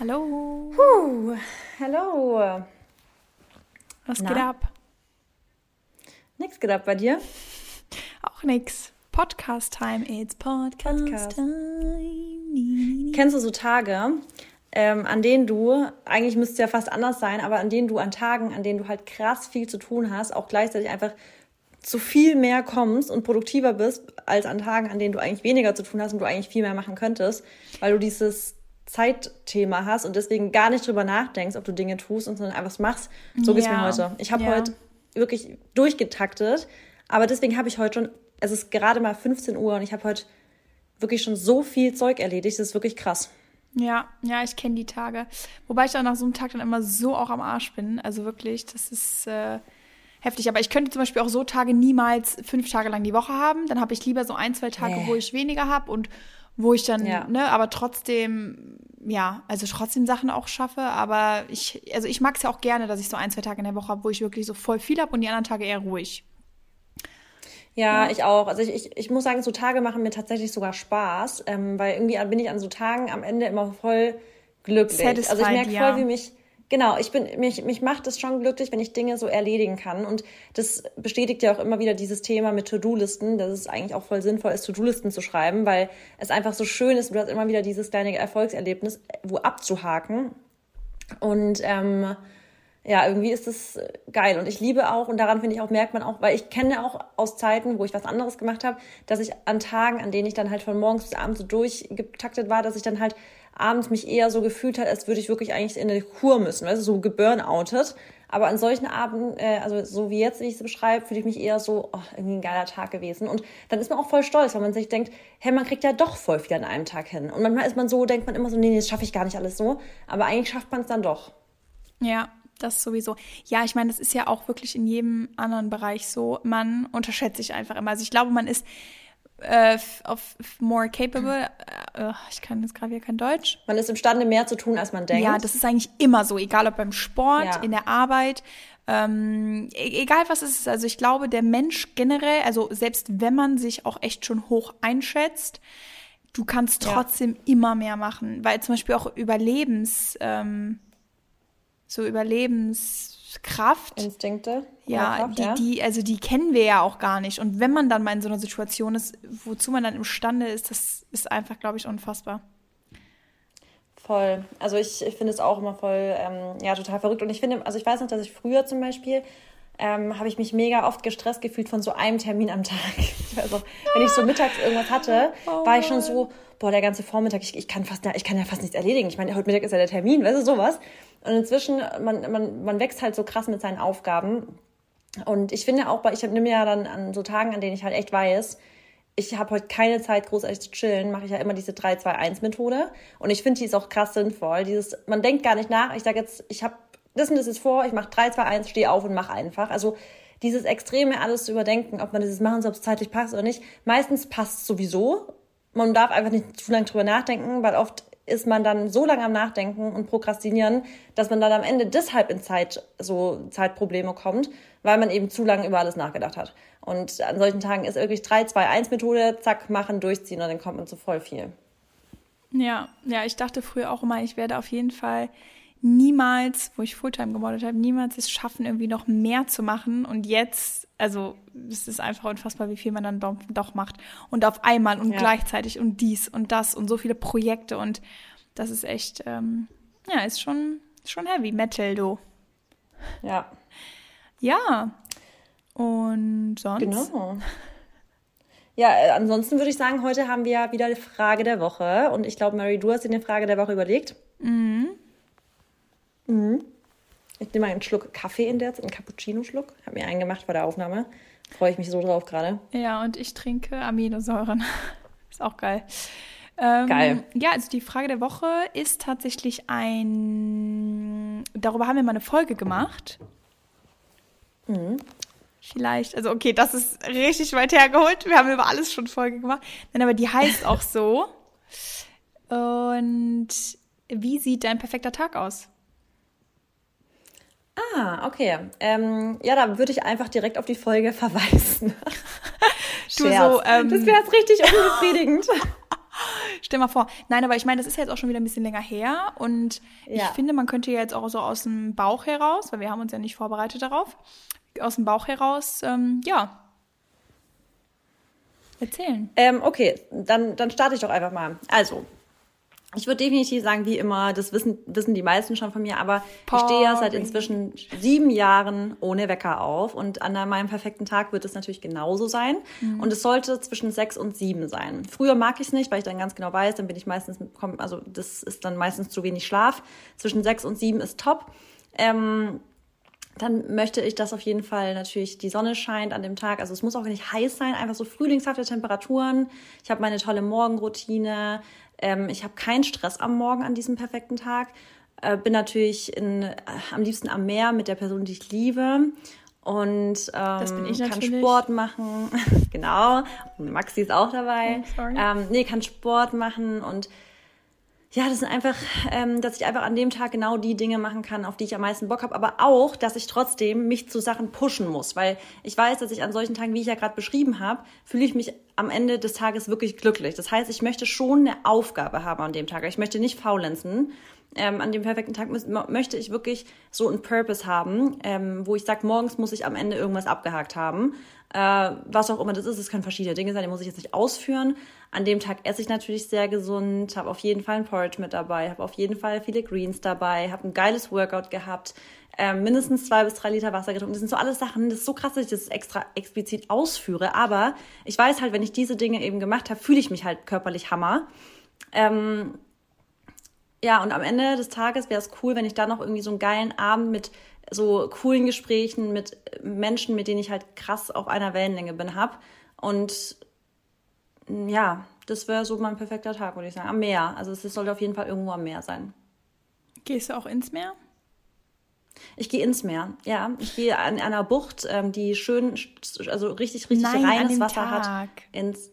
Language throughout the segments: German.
Hallo. Puh, hallo. Was Na? geht ab? Nix geht ab bei dir? Auch nix. Podcast Time. It's Podcast, Podcast. Time. Kennst du so Tage, ähm, an denen du, eigentlich müsste es ja fast anders sein, aber an denen du an Tagen, an denen du halt krass viel zu tun hast, auch gleichzeitig einfach zu viel mehr kommst und produktiver bist, als an Tagen, an denen du eigentlich weniger zu tun hast und du eigentlich viel mehr machen könntest, weil du dieses Zeitthema hast und deswegen gar nicht drüber nachdenkst, ob du Dinge tust und sondern einfach machst. So geht's mir Ja. heute. Ich habe Ja. heute wirklich durchgetaktet, aber deswegen habe ich heute schon, es ist gerade mal 15 Uhr und ich habe heute wirklich schon so viel Zeug erledigt, das ist wirklich krass. Ja, ja, ich kenne die Tage. Wobei ich dann nach so einem Tag dann immer so auch am Arsch bin. Also wirklich, das ist äh, heftig. Aber ich könnte zum Beispiel auch so Tage niemals fünf Tage lang die Woche haben. Dann habe ich lieber so ein, zwei Tage, Nee. wo ich weniger habe und wo ich dann, Ja. ne, aber trotzdem, ja, also trotzdem Sachen auch schaffe. Aber ich, also ich mag es ja auch gerne, dass ich so ein, zwei Tage in der Woche habe, wo ich wirklich so voll viel habe und die anderen Tage eher ruhig. Ja, ich auch. Also ich, ich, ich muss sagen, so Tage machen mir tatsächlich sogar Spaß, ähm, weil irgendwie bin ich an so Tagen am Ende immer voll glücklich. also ich Satisfied, merke ja. voll, wie mich, genau, ich bin, mich, mich macht es schon glücklich, wenn ich Dinge so erledigen kann. Und das bestätigt ja auch immer wieder dieses Thema mit To-Do-Listen, dass es eigentlich auch voll sinnvoll ist, To-Do-Listen zu schreiben, weil es einfach so schön ist, du hast immer wieder dieses kleine Erfolgserlebnis, wo abzuhaken. Und ähm, ja, irgendwie ist es geil. Und ich liebe auch, und daran finde ich auch, merkt man auch, weil ich kenne auch aus Zeiten, wo ich was anderes gemacht habe, dass ich an Tagen, an denen ich dann halt von morgens bis abends so durchgetaktet war, dass ich dann halt abends mich eher so gefühlt hat, als würde ich wirklich eigentlich in eine Kur müssen, weißt du, so geburnoutet. Aber an solchen Abenden, äh, also so wie jetzt, wie ich es beschreibe, fühle ich mich eher so, oh, irgendwie ein geiler Tag gewesen. Und dann ist man auch voll stolz, weil man sich denkt, hey, man kriegt ja doch voll viel an einem Tag hin. Und manchmal ist man so, denkt man immer so, nee, nee, das schaffe ich gar nicht alles so. Aber eigentlich schafft man es dann doch. Ja, das sowieso. Ja, ich meine, das ist ja auch wirklich in jedem anderen Bereich so. Man unterschätzt sich einfach immer. Also ich glaube, man ist äh, auf more capable. Äh, ich kann jetzt gerade wieder kein Deutsch. Man ist imstande, mehr zu tun, als man denkt. Ja, das ist eigentlich immer so, egal ob beim Sport, Ja. in der Arbeit, ähm, e- egal was es ist. Also ich glaube, der Mensch generell, also selbst wenn man sich auch echt schon hoch einschätzt, du kannst Ja. trotzdem immer mehr machen, weil zum Beispiel auch Überlebens, ähm, so Überlebenskraft. Instinkte. Ja, Kraft, die, ja. die, also die kennen wir ja auch gar nicht. Und wenn man dann mal in so einer Situation ist, wozu man dann imstande ist, das ist einfach, glaube ich, unfassbar. Voll. Also ich, ich finde es auch immer voll, ähm, ja, total verrückt. Und ich finde, also ich weiß noch, dass ich früher zum Beispiel, ähm, habe ich mich mega oft gestresst gefühlt von so einem Termin am Tag. Auch, wenn ich so mittags irgendwas hatte, Oh war ich schon so, boah, der ganze Vormittag, ich, ich, kann fast, ich kann ja fast nichts erledigen. Ich meine, heute Mittag ist ja der Termin, weißt du, sowas. Und inzwischen, man, man, man wächst halt so krass mit seinen Aufgaben. Und ich finde auch, ich nehme ja dann an so Tagen, an denen ich halt echt weiß, ich habe heute keine Zeit, großartig zu chillen, mache ich ja immer diese 3-2-1-Methode. Und ich finde, die ist auch krass sinnvoll. Dieses, man denkt gar nicht nach. Ich sage jetzt, ich habe das und das ist vor, ich mache 3-2-1, stehe auf und mache einfach. Also dieses Extreme alles zu überdenken, ob man dieses machen soll, ob es zeitlich passt oder nicht. Meistens passt es sowieso. Man darf einfach nicht zu lange drüber nachdenken, weil oft ist man dann so lange am Nachdenken und Prokrastinieren, dass man dann am Ende deshalb in Zeit, so Zeitprobleme kommt, weil man eben zu lange über alles nachgedacht hat. Und an solchen Tagen ist wirklich 3-2-1-Methode, zack, machen, durchziehen und dann kommt man zu voll viel. Ja, ja, ich dachte früher auch immer, ich werde auf jeden Fall niemals, wo ich Fulltime gemodellt habe, niemals es schaffen, irgendwie noch mehr zu machen. Und jetzt, also es ist einfach unfassbar, wie viel man dann doch, doch macht. Und auf einmal und Ja. gleichzeitig und dies und das und so viele Projekte. Und das ist echt, ähm, ja, ist schon, schon heavy Metal, du. Ja, Ja. Und sonst? genau. Ja, äh, ansonsten würde ich sagen, heute haben wir wieder die Frage der Woche. Und ich glaube, Mary, du hast dir eine Frage der Woche überlegt. Mhm. Ich nehme mal einen Schluck Kaffee in der Zeit, einen Cappuccino-Schluck. Habe mir einen gemacht vor der Aufnahme. Freue ich mich so drauf gerade. Ja, und ich trinke Aminosäuren. ist auch geil. Ähm, Geil. Ja, also die Frage der Woche ist tatsächlich ein. Darüber haben wir mal eine Folge gemacht. Vielleicht, also okay, das ist richtig weit hergeholt. Wir haben über alles schon Folge gemacht. Nein, aber die heißt auch so. Und wie sieht dein perfekter Tag aus? Ah, okay. Ähm, ja, da würde ich einfach direkt auf die Folge verweisen. Du Scherz. so, ähm, das wäre jetzt richtig unbefriedigend. Stell mal vor. Nein, aber ich meine, das ist ja jetzt auch schon wieder ein bisschen länger her. Und ja. ich finde, man könnte ja jetzt auch so aus dem Bauch heraus, weil wir haben uns ja nicht vorbereitet darauf, aus dem Bauch heraus, ähm, ja, erzählen. Ähm, okay, dann, dann starte ich doch einfach mal. Also, ich würde definitiv sagen, wie immer, das wissen, wissen die meisten schon von mir, aber Porring. ich stehe ja seit inzwischen sieben Jahren ohne Wecker auf und an meinem perfekten Tag wird es natürlich genauso sein. Mhm. Und es sollte zwischen sechs und sieben sein. Früher mag ich es nicht, weil ich dann ganz genau weiß, dann bin ich meistens, also das ist dann meistens zu wenig Schlaf. Zwischen sechs und sieben ist top. Ähm, dann möchte ich, dass auf jeden Fall natürlich die Sonne scheint an dem Tag. Also es muss auch nicht heiß sein, einfach so frühlingshafte Temperaturen. Ich habe meine tolle Morgenroutine. Ähm, ich habe keinen Stress am Morgen an diesem perfekten Tag. Äh, bin natürlich in, äh, am liebsten am Meer mit der Person, die ich liebe. Und ähm, kann Sport machen. genau. Und Maxi ist auch dabei. Oh, ähm, nee, kann Sport machen und ja, das sind einfach, ähm, dass ich einfach an dem Tag genau die Dinge machen kann, auf die ich am meisten Bock habe, aber auch, dass ich trotzdem mich zu Sachen pushen muss, weil ich weiß, dass ich an solchen Tagen, wie ich ja gerade beschrieben habe, fühle ich mich am Ende des Tages wirklich glücklich. Das heißt, ich möchte schon eine Aufgabe haben an dem Tag. Ich möchte nicht faulenzen. Ähm, an dem perfekten Tag möchte ich wirklich so einen Purpose haben, ähm, wo ich sage, morgens muss ich am Ende irgendwas abgehakt haben. Äh, was auch immer das ist, es können verschiedene Dinge sein, die muss ich jetzt nicht ausführen. An dem Tag esse ich natürlich sehr gesund, habe auf jeden Fall ein Porridge mit dabei, habe auf jeden Fall viele Greens dabei, habe ein geiles Workout gehabt, äh, mindestens zwei bis drei Liter Wasser getrunken. Das sind so alles Sachen, das ist so krass, dass ich das extra explizit ausführe. Aber ich weiß halt, wenn ich diese Dinge eben gemacht habe, fühle ich mich halt körperlich Hammer. Ähm, ja, und am Ende des Tages wäre es cool, wenn ich da noch irgendwie so einen geilen Abend mit so coolen Gesprächen mit Menschen, mit denen ich halt krass auf einer Wellenlänge bin, hab. Und ja, das wäre so mein perfekter Tag, würde ich sagen. Am Meer. Also es sollte auf jeden Fall irgendwo am Meer sein. Gehst du auch ins Meer? Ich gehe ins Meer, ja. Ich gehe an einer Bucht, ähm, die schön, also richtig, richtig Nein, reines Wasser Tag. hat. Ins.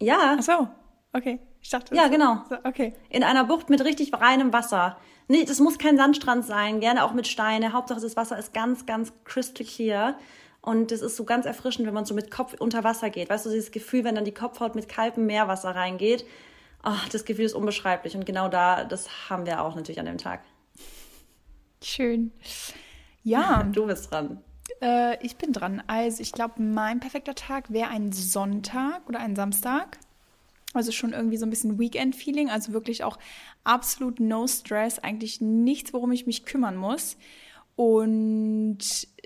Ja. Ach so, okay. Ich dachte. Ja, genau. So, okay. In einer Bucht mit richtig reinem Wasser. Nee, das muss kein Sandstrand sein, gerne auch mit Steine. Hauptsache das Wasser ist ganz, ganz crystal clear. Und das ist so ganz erfrischend, wenn man so mit Kopf unter Wasser geht. Weißt du, dieses Gefühl, wenn dann die Kopfhaut mit kaltem Meerwasser reingeht. Oh, das Gefühl ist unbeschreiblich. Und genau da, das haben wir auch natürlich an dem Tag. Schön. Ja. Du bist dran. Äh, ich bin dran. Also ich glaube, mein perfekter Tag wäre ein Sonntag oder ein Samstag. Also schon irgendwie so ein bisschen Weekend-Feeling, also wirklich auch absolut no stress, eigentlich nichts, worum ich mich kümmern muss. Und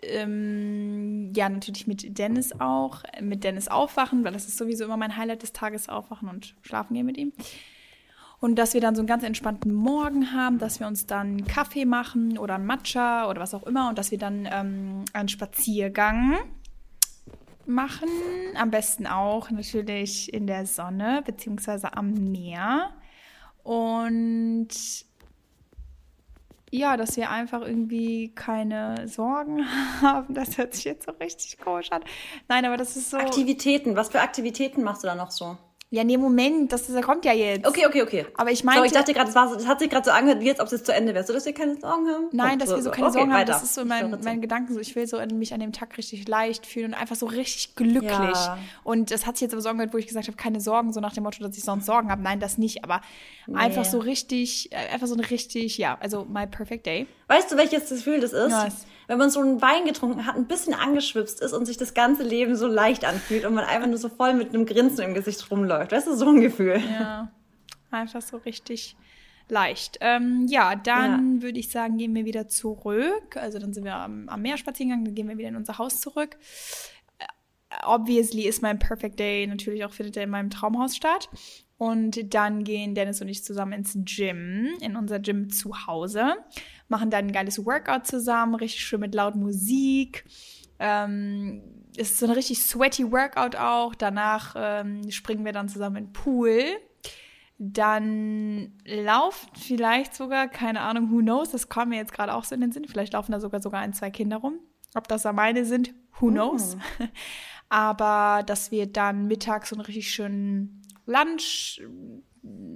ähm, ja, natürlich mit Dennis auch, mit Dennis aufwachen, weil das ist sowieso immer mein Highlight des Tages, aufwachen und schlafen gehen mit ihm. Und dass wir dann so einen ganz entspannten Morgen haben, dass wir uns dann Kaffee machen oder ein Matcha oder was auch immer und dass wir dann ähm, einen Spaziergang machen. Am besten auch natürlich in der Sonne beziehungsweise am Meer. Und ja, dass wir einfach irgendwie keine Sorgen haben. Das hört sich jetzt so richtig komisch an. Nein, aber das ist so. Aktivitäten. Was für Aktivitäten machst du da noch so? Ja, nee, Moment, das, das kommt ja jetzt. Okay, okay, okay. Aber ich meine. So, ich dachte gerade, das, das hat sich gerade so angehört, wie jetzt, ob es jetzt zu Ende wäre. So, dass wir keine Sorgen haben? Nein, dass wir so keine okay, Sorgen haben. Das ist so mein, mein Gedanken. So, ich will so mich an dem Tag richtig leicht fühlen und einfach so richtig glücklich. Ja. Und das hat sich jetzt aber so angehört, wo ich gesagt habe, keine Sorgen, so nach dem Motto, dass ich sonst Sorgen habe. Nein, das nicht. Aber nee. einfach so richtig, äh, einfach so ein richtig, ja, also my perfect day. Weißt du, welches Gefühl das ist? Was? Wenn man so einen Wein getrunken hat, ein bisschen angeschwipst ist und sich das ganze Leben so leicht anfühlt und man einfach nur so voll mit einem Grinsen im Gesicht rumläuft. Weißt du, so ein Gefühl. Ja, einfach so richtig leicht. Ähm, ja, dann ja. würde ich sagen, gehen wir wieder zurück. Also dann sind wir am, am Meer spazieren gegangen, dann gehen wir wieder in unser Haus zurück. Äh, obviously ist mein Perfect Day natürlich auch findet er in meinem Traumhaus statt. Und dann gehen Dennis und ich zusammen ins Gym, in unser Gym zu Hause, machen dann ein geiles Workout zusammen, richtig schön mit laut Musik. Ähm, es ist so ein richtig sweaty Workout auch. Danach ähm, springen wir dann zusammen in den Pool. Dann laufen vielleicht sogar, keine Ahnung, who knows, das kam mir jetzt gerade auch so in den Sinn. Vielleicht laufen da sogar sogar ein, zwei Kinder rum. Ob das da meine sind, who knows. Oh. Aber dass wir dann mittags so einen richtig schönen Lunch,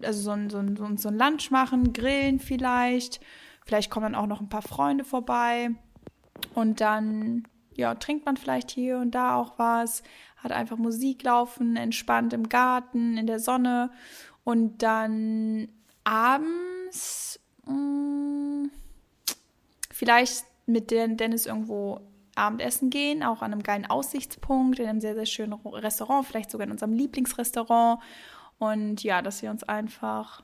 also so ein, so ein, so ein Lunch machen, grillen vielleicht. Vielleicht kommen dann auch noch ein paar Freunde vorbei. Und dann, ja, trinkt man vielleicht hier und da auch was, hat einfach Musik laufen, entspannt im Garten, in der Sonne. Und dann abends mh, mm, vielleicht mit Dennis irgendwo Abendessen gehen, auch an einem geilen Aussichtspunkt, in einem sehr, sehr schönen Restaurant, vielleicht sogar in unserem Lieblingsrestaurant. Und ja, dass wir uns einfach,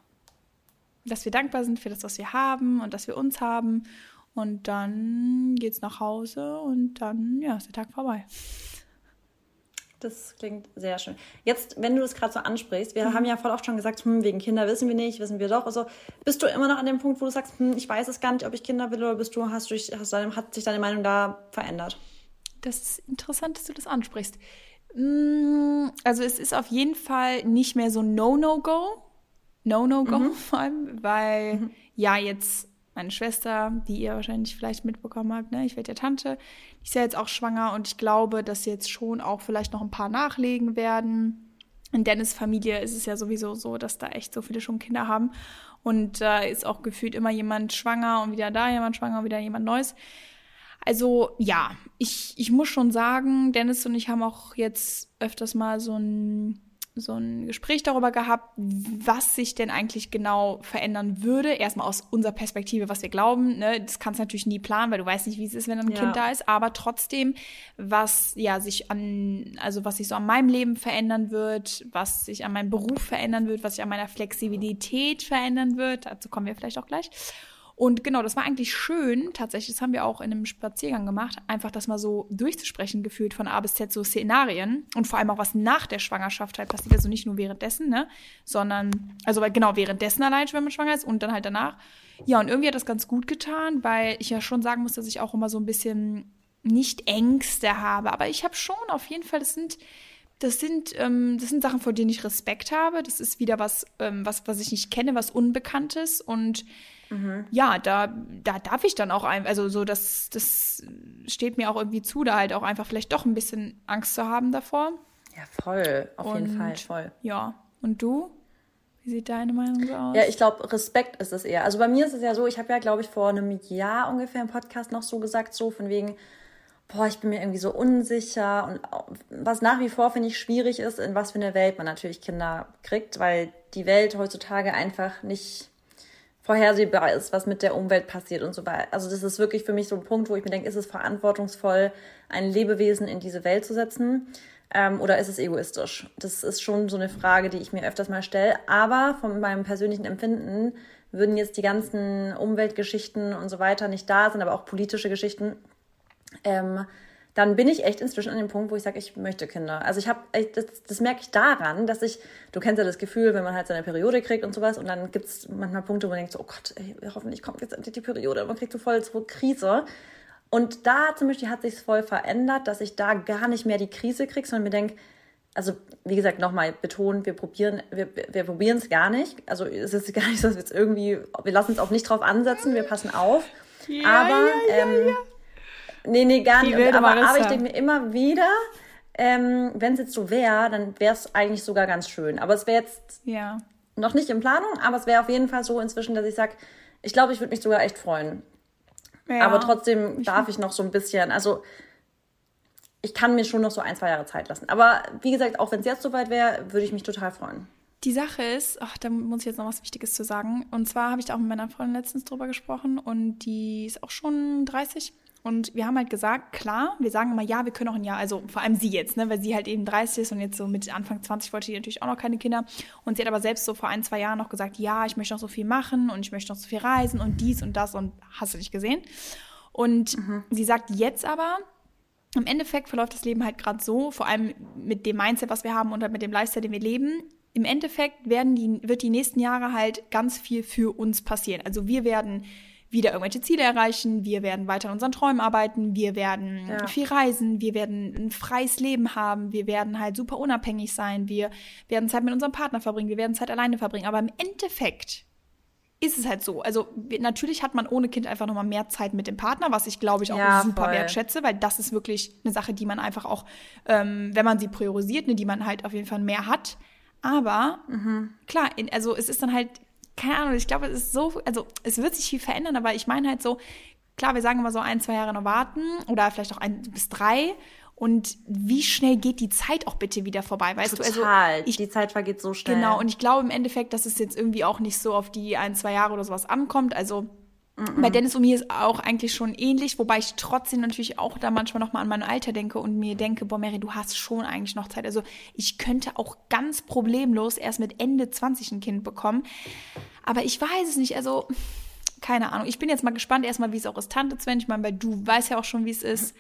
dass wir dankbar sind für das, was wir haben und dass wir uns haben. Und dann geht's nach Hause und dann, ja, ist der Tag vorbei. Das klingt sehr schön. Jetzt, wenn du das gerade so ansprichst, wir mhm. haben ja voll oft schon gesagt, hm, wegen Kinder wissen wir nicht, wissen wir doch. Also bist du immer noch an dem Punkt, wo du sagst, hm, ich weiß es gar nicht, ob ich Kinder will, oder bist du, hast du, hast deine, hat sich deine Meinung da verändert? Das ist interessant, dass du das ansprichst. Mm, also es ist auf jeden Fall nicht mehr so No-No-Go. No-No-Go mhm. vor allem, weil mhm. ja jetzt meine Schwester, die ihr wahrscheinlich vielleicht mitbekommen habt, ne, ich werde ja Tante, die ist ja jetzt auch schwanger und ich glaube, dass jetzt schon auch vielleicht noch ein paar nachlegen werden. In Dennis Familie ist es ja sowieso so, dass da echt so viele schon Kinder haben und da äh, ist auch gefühlt immer jemand schwanger und wieder da jemand schwanger und wieder jemand Neues. Also ja, ich, ich muss schon sagen, Dennis und ich haben auch jetzt öfters mal so ein so ein Gespräch darüber gehabt, was sich denn eigentlich genau verändern würde. Erstmal aus unserer Perspektive, was wir glauben. Ne? Das kannst du natürlich nie planen, weil du weißt nicht, wie es ist, wenn ein ja. Kind da ist. Aber trotzdem, was ja sich an, also was sich so an meinem Leben verändern wird, was sich an meinem Beruf verändern wird, was sich an meiner Flexibilität verändern wird. Dazu kommen wir vielleicht auch gleich. Und genau, das war eigentlich schön, tatsächlich, das haben wir auch in einem Spaziergang gemacht, einfach das mal so durchzusprechen, gefühlt von A bis Z so Szenarien und vor allem auch was nach der Schwangerschaft halt passiert, also nicht nur währenddessen, ne, sondern, also genau währenddessen allein, wenn man schwanger ist und dann halt danach. Ja, und irgendwie hat das ganz gut getan, weil ich ja schon sagen muss, dass ich auch immer so ein bisschen nicht Ängste habe, aber ich habe schon auf jeden Fall, das sind, das sind, ähm, das sind Sachen, vor denen ich Respekt habe. Das ist wieder was, ähm, was, was ich nicht kenne, was Unbekanntes und Mhm. Ja, da, da darf ich dann auch ein, also so, das, das steht mir auch irgendwie zu, da halt auch einfach vielleicht doch ein bisschen Angst zu haben davor. Ja, voll, auf und, jeden Fall, voll. Ja, und du? Wie sieht deine Meinung so aus? Ja, ich glaube, Respekt ist es eher. Also bei mir ist es ja so, ich habe ja, glaube ich, vor einem Jahr ungefähr im Podcast noch so gesagt, so von wegen, boah, ich bin mir irgendwie so unsicher und was nach wie vor finde ich schwierig ist, in was für eine Welt man natürlich Kinder kriegt, weil die Welt heutzutage einfach nicht vorhersehbar ist, was mit der Umwelt passiert und so weiter. Also das ist wirklich für mich so ein Punkt, wo ich mir denke, ist es verantwortungsvoll, ein Lebewesen in diese Welt zu setzen ähm, oder ist es egoistisch? Das ist schon so eine Frage, die ich mir öfters mal stelle. Aber von meinem persönlichen Empfinden würden jetzt die ganzen Umweltgeschichten und so weiter nicht da sind, aber auch politische Geschichten, ähm, dann bin ich echt inzwischen an dem Punkt, wo ich sage, ich möchte Kinder. Also ich habe, das, das merke ich daran, dass ich, du kennst ja das Gefühl, wenn man halt seine Periode kriegt und sowas und dann gibt es manchmal Punkte, wo man denkt so, oh Gott, ey, hoffentlich kommt jetzt endlich die Periode und man kriegt so voll so Krise. Und da zum Beispiel hat sich voll verändert, dass ich da gar nicht mehr die Krise kriege, sondern mir denke, also wie gesagt, nochmal betont, wir probieren, wir, wir probieren es gar nicht. Also es ist gar nicht so, dass wir jetzt irgendwie, wir lassen es auch nicht drauf ansetzen, wir passen auf. Ja, aber ja, ja, ähm, Nee, nee, gar nicht. Aber, aber ich denke mir immer wieder, ähm, wenn es jetzt so wäre, dann wäre es eigentlich sogar ganz schön. Aber es wäre jetzt ja. noch nicht in Planung, aber es wäre auf jeden Fall so inzwischen, dass ich sage, ich glaube, ich würde mich sogar echt freuen. Ja, aber trotzdem ich darf ich noch so ein bisschen, also ich kann mir schon noch so ein, zwei Jahre Zeit lassen. Aber wie gesagt, auch wenn es jetzt soweit wäre, würde ich mich total freuen. Die Sache ist, ach, da muss ich jetzt noch was Wichtiges zu sagen. Und zwar habe ich da auch mit meiner Freundin letztens drüber gesprochen und die ist auch schon 30 und wir haben halt gesagt, klar, wir sagen immer, ja, wir können auch ein Jahr, also vor allem sie jetzt, ne, weil sie halt eben 30 ist und jetzt so mit Anfang 20 wollte sie natürlich auch noch keine Kinder. Und sie hat aber selbst so vor ein, zwei Jahren noch gesagt, ja, ich möchte noch so viel machen und ich möchte noch so viel reisen und dies und das und hast du nicht gesehen. Und mhm. sie sagt jetzt aber, im Endeffekt verläuft das Leben halt gerade so, vor allem mit dem Mindset, was wir haben und halt mit dem Lifestyle, den wir leben. Im Endeffekt werden die, wird die nächsten Jahre halt ganz viel für uns passieren. Also wir werden wieder irgendwelche Ziele erreichen, wir werden weiter an unseren Träumen arbeiten, wir werden ja. viel reisen, wir werden ein freies Leben haben, wir werden halt super unabhängig sein, wir werden Zeit mit unserem Partner verbringen, wir werden Zeit alleine verbringen. Aber im Endeffekt ist es halt so. Also natürlich hat man ohne Kind einfach nochmal mehr Zeit mit dem Partner, was ich glaube ich auch ja, super voll. wertschätze, weil das ist wirklich eine Sache, die man einfach auch, ähm, wenn man sie priorisiert, ne, die man halt auf jeden Fall mehr hat. Aber mhm. klar, also es ist dann halt keine Ahnung, ich glaube, es ist so, also es wird sich viel verändern, aber ich meine halt so, klar, wir sagen immer so ein, zwei Jahre noch warten oder vielleicht auch ein bis drei. Und wie schnell geht die Zeit auch bitte wieder vorbei, weißt Total. du? Also ich, die Zeit vergeht so schnell. Genau, und ich glaube im Endeffekt, dass es jetzt irgendwie auch nicht so auf die ein, zwei Jahre oder sowas ankommt. Also Mm-mm. bei Dennis und mir ist auch eigentlich schon ähnlich, wobei ich trotzdem natürlich auch da manchmal nochmal an mein Alter denke und mir denke, boah Mary, du hast schon eigentlich noch Zeit. Also ich könnte auch ganz problemlos erst mit Ende 20 ein Kind bekommen. Aber ich weiß es nicht, also keine Ahnung. Ich bin jetzt mal gespannt erstmal, wie es auch ist, Tante Sven. Ich meine, weil du weißt ja auch schon, wie es ist.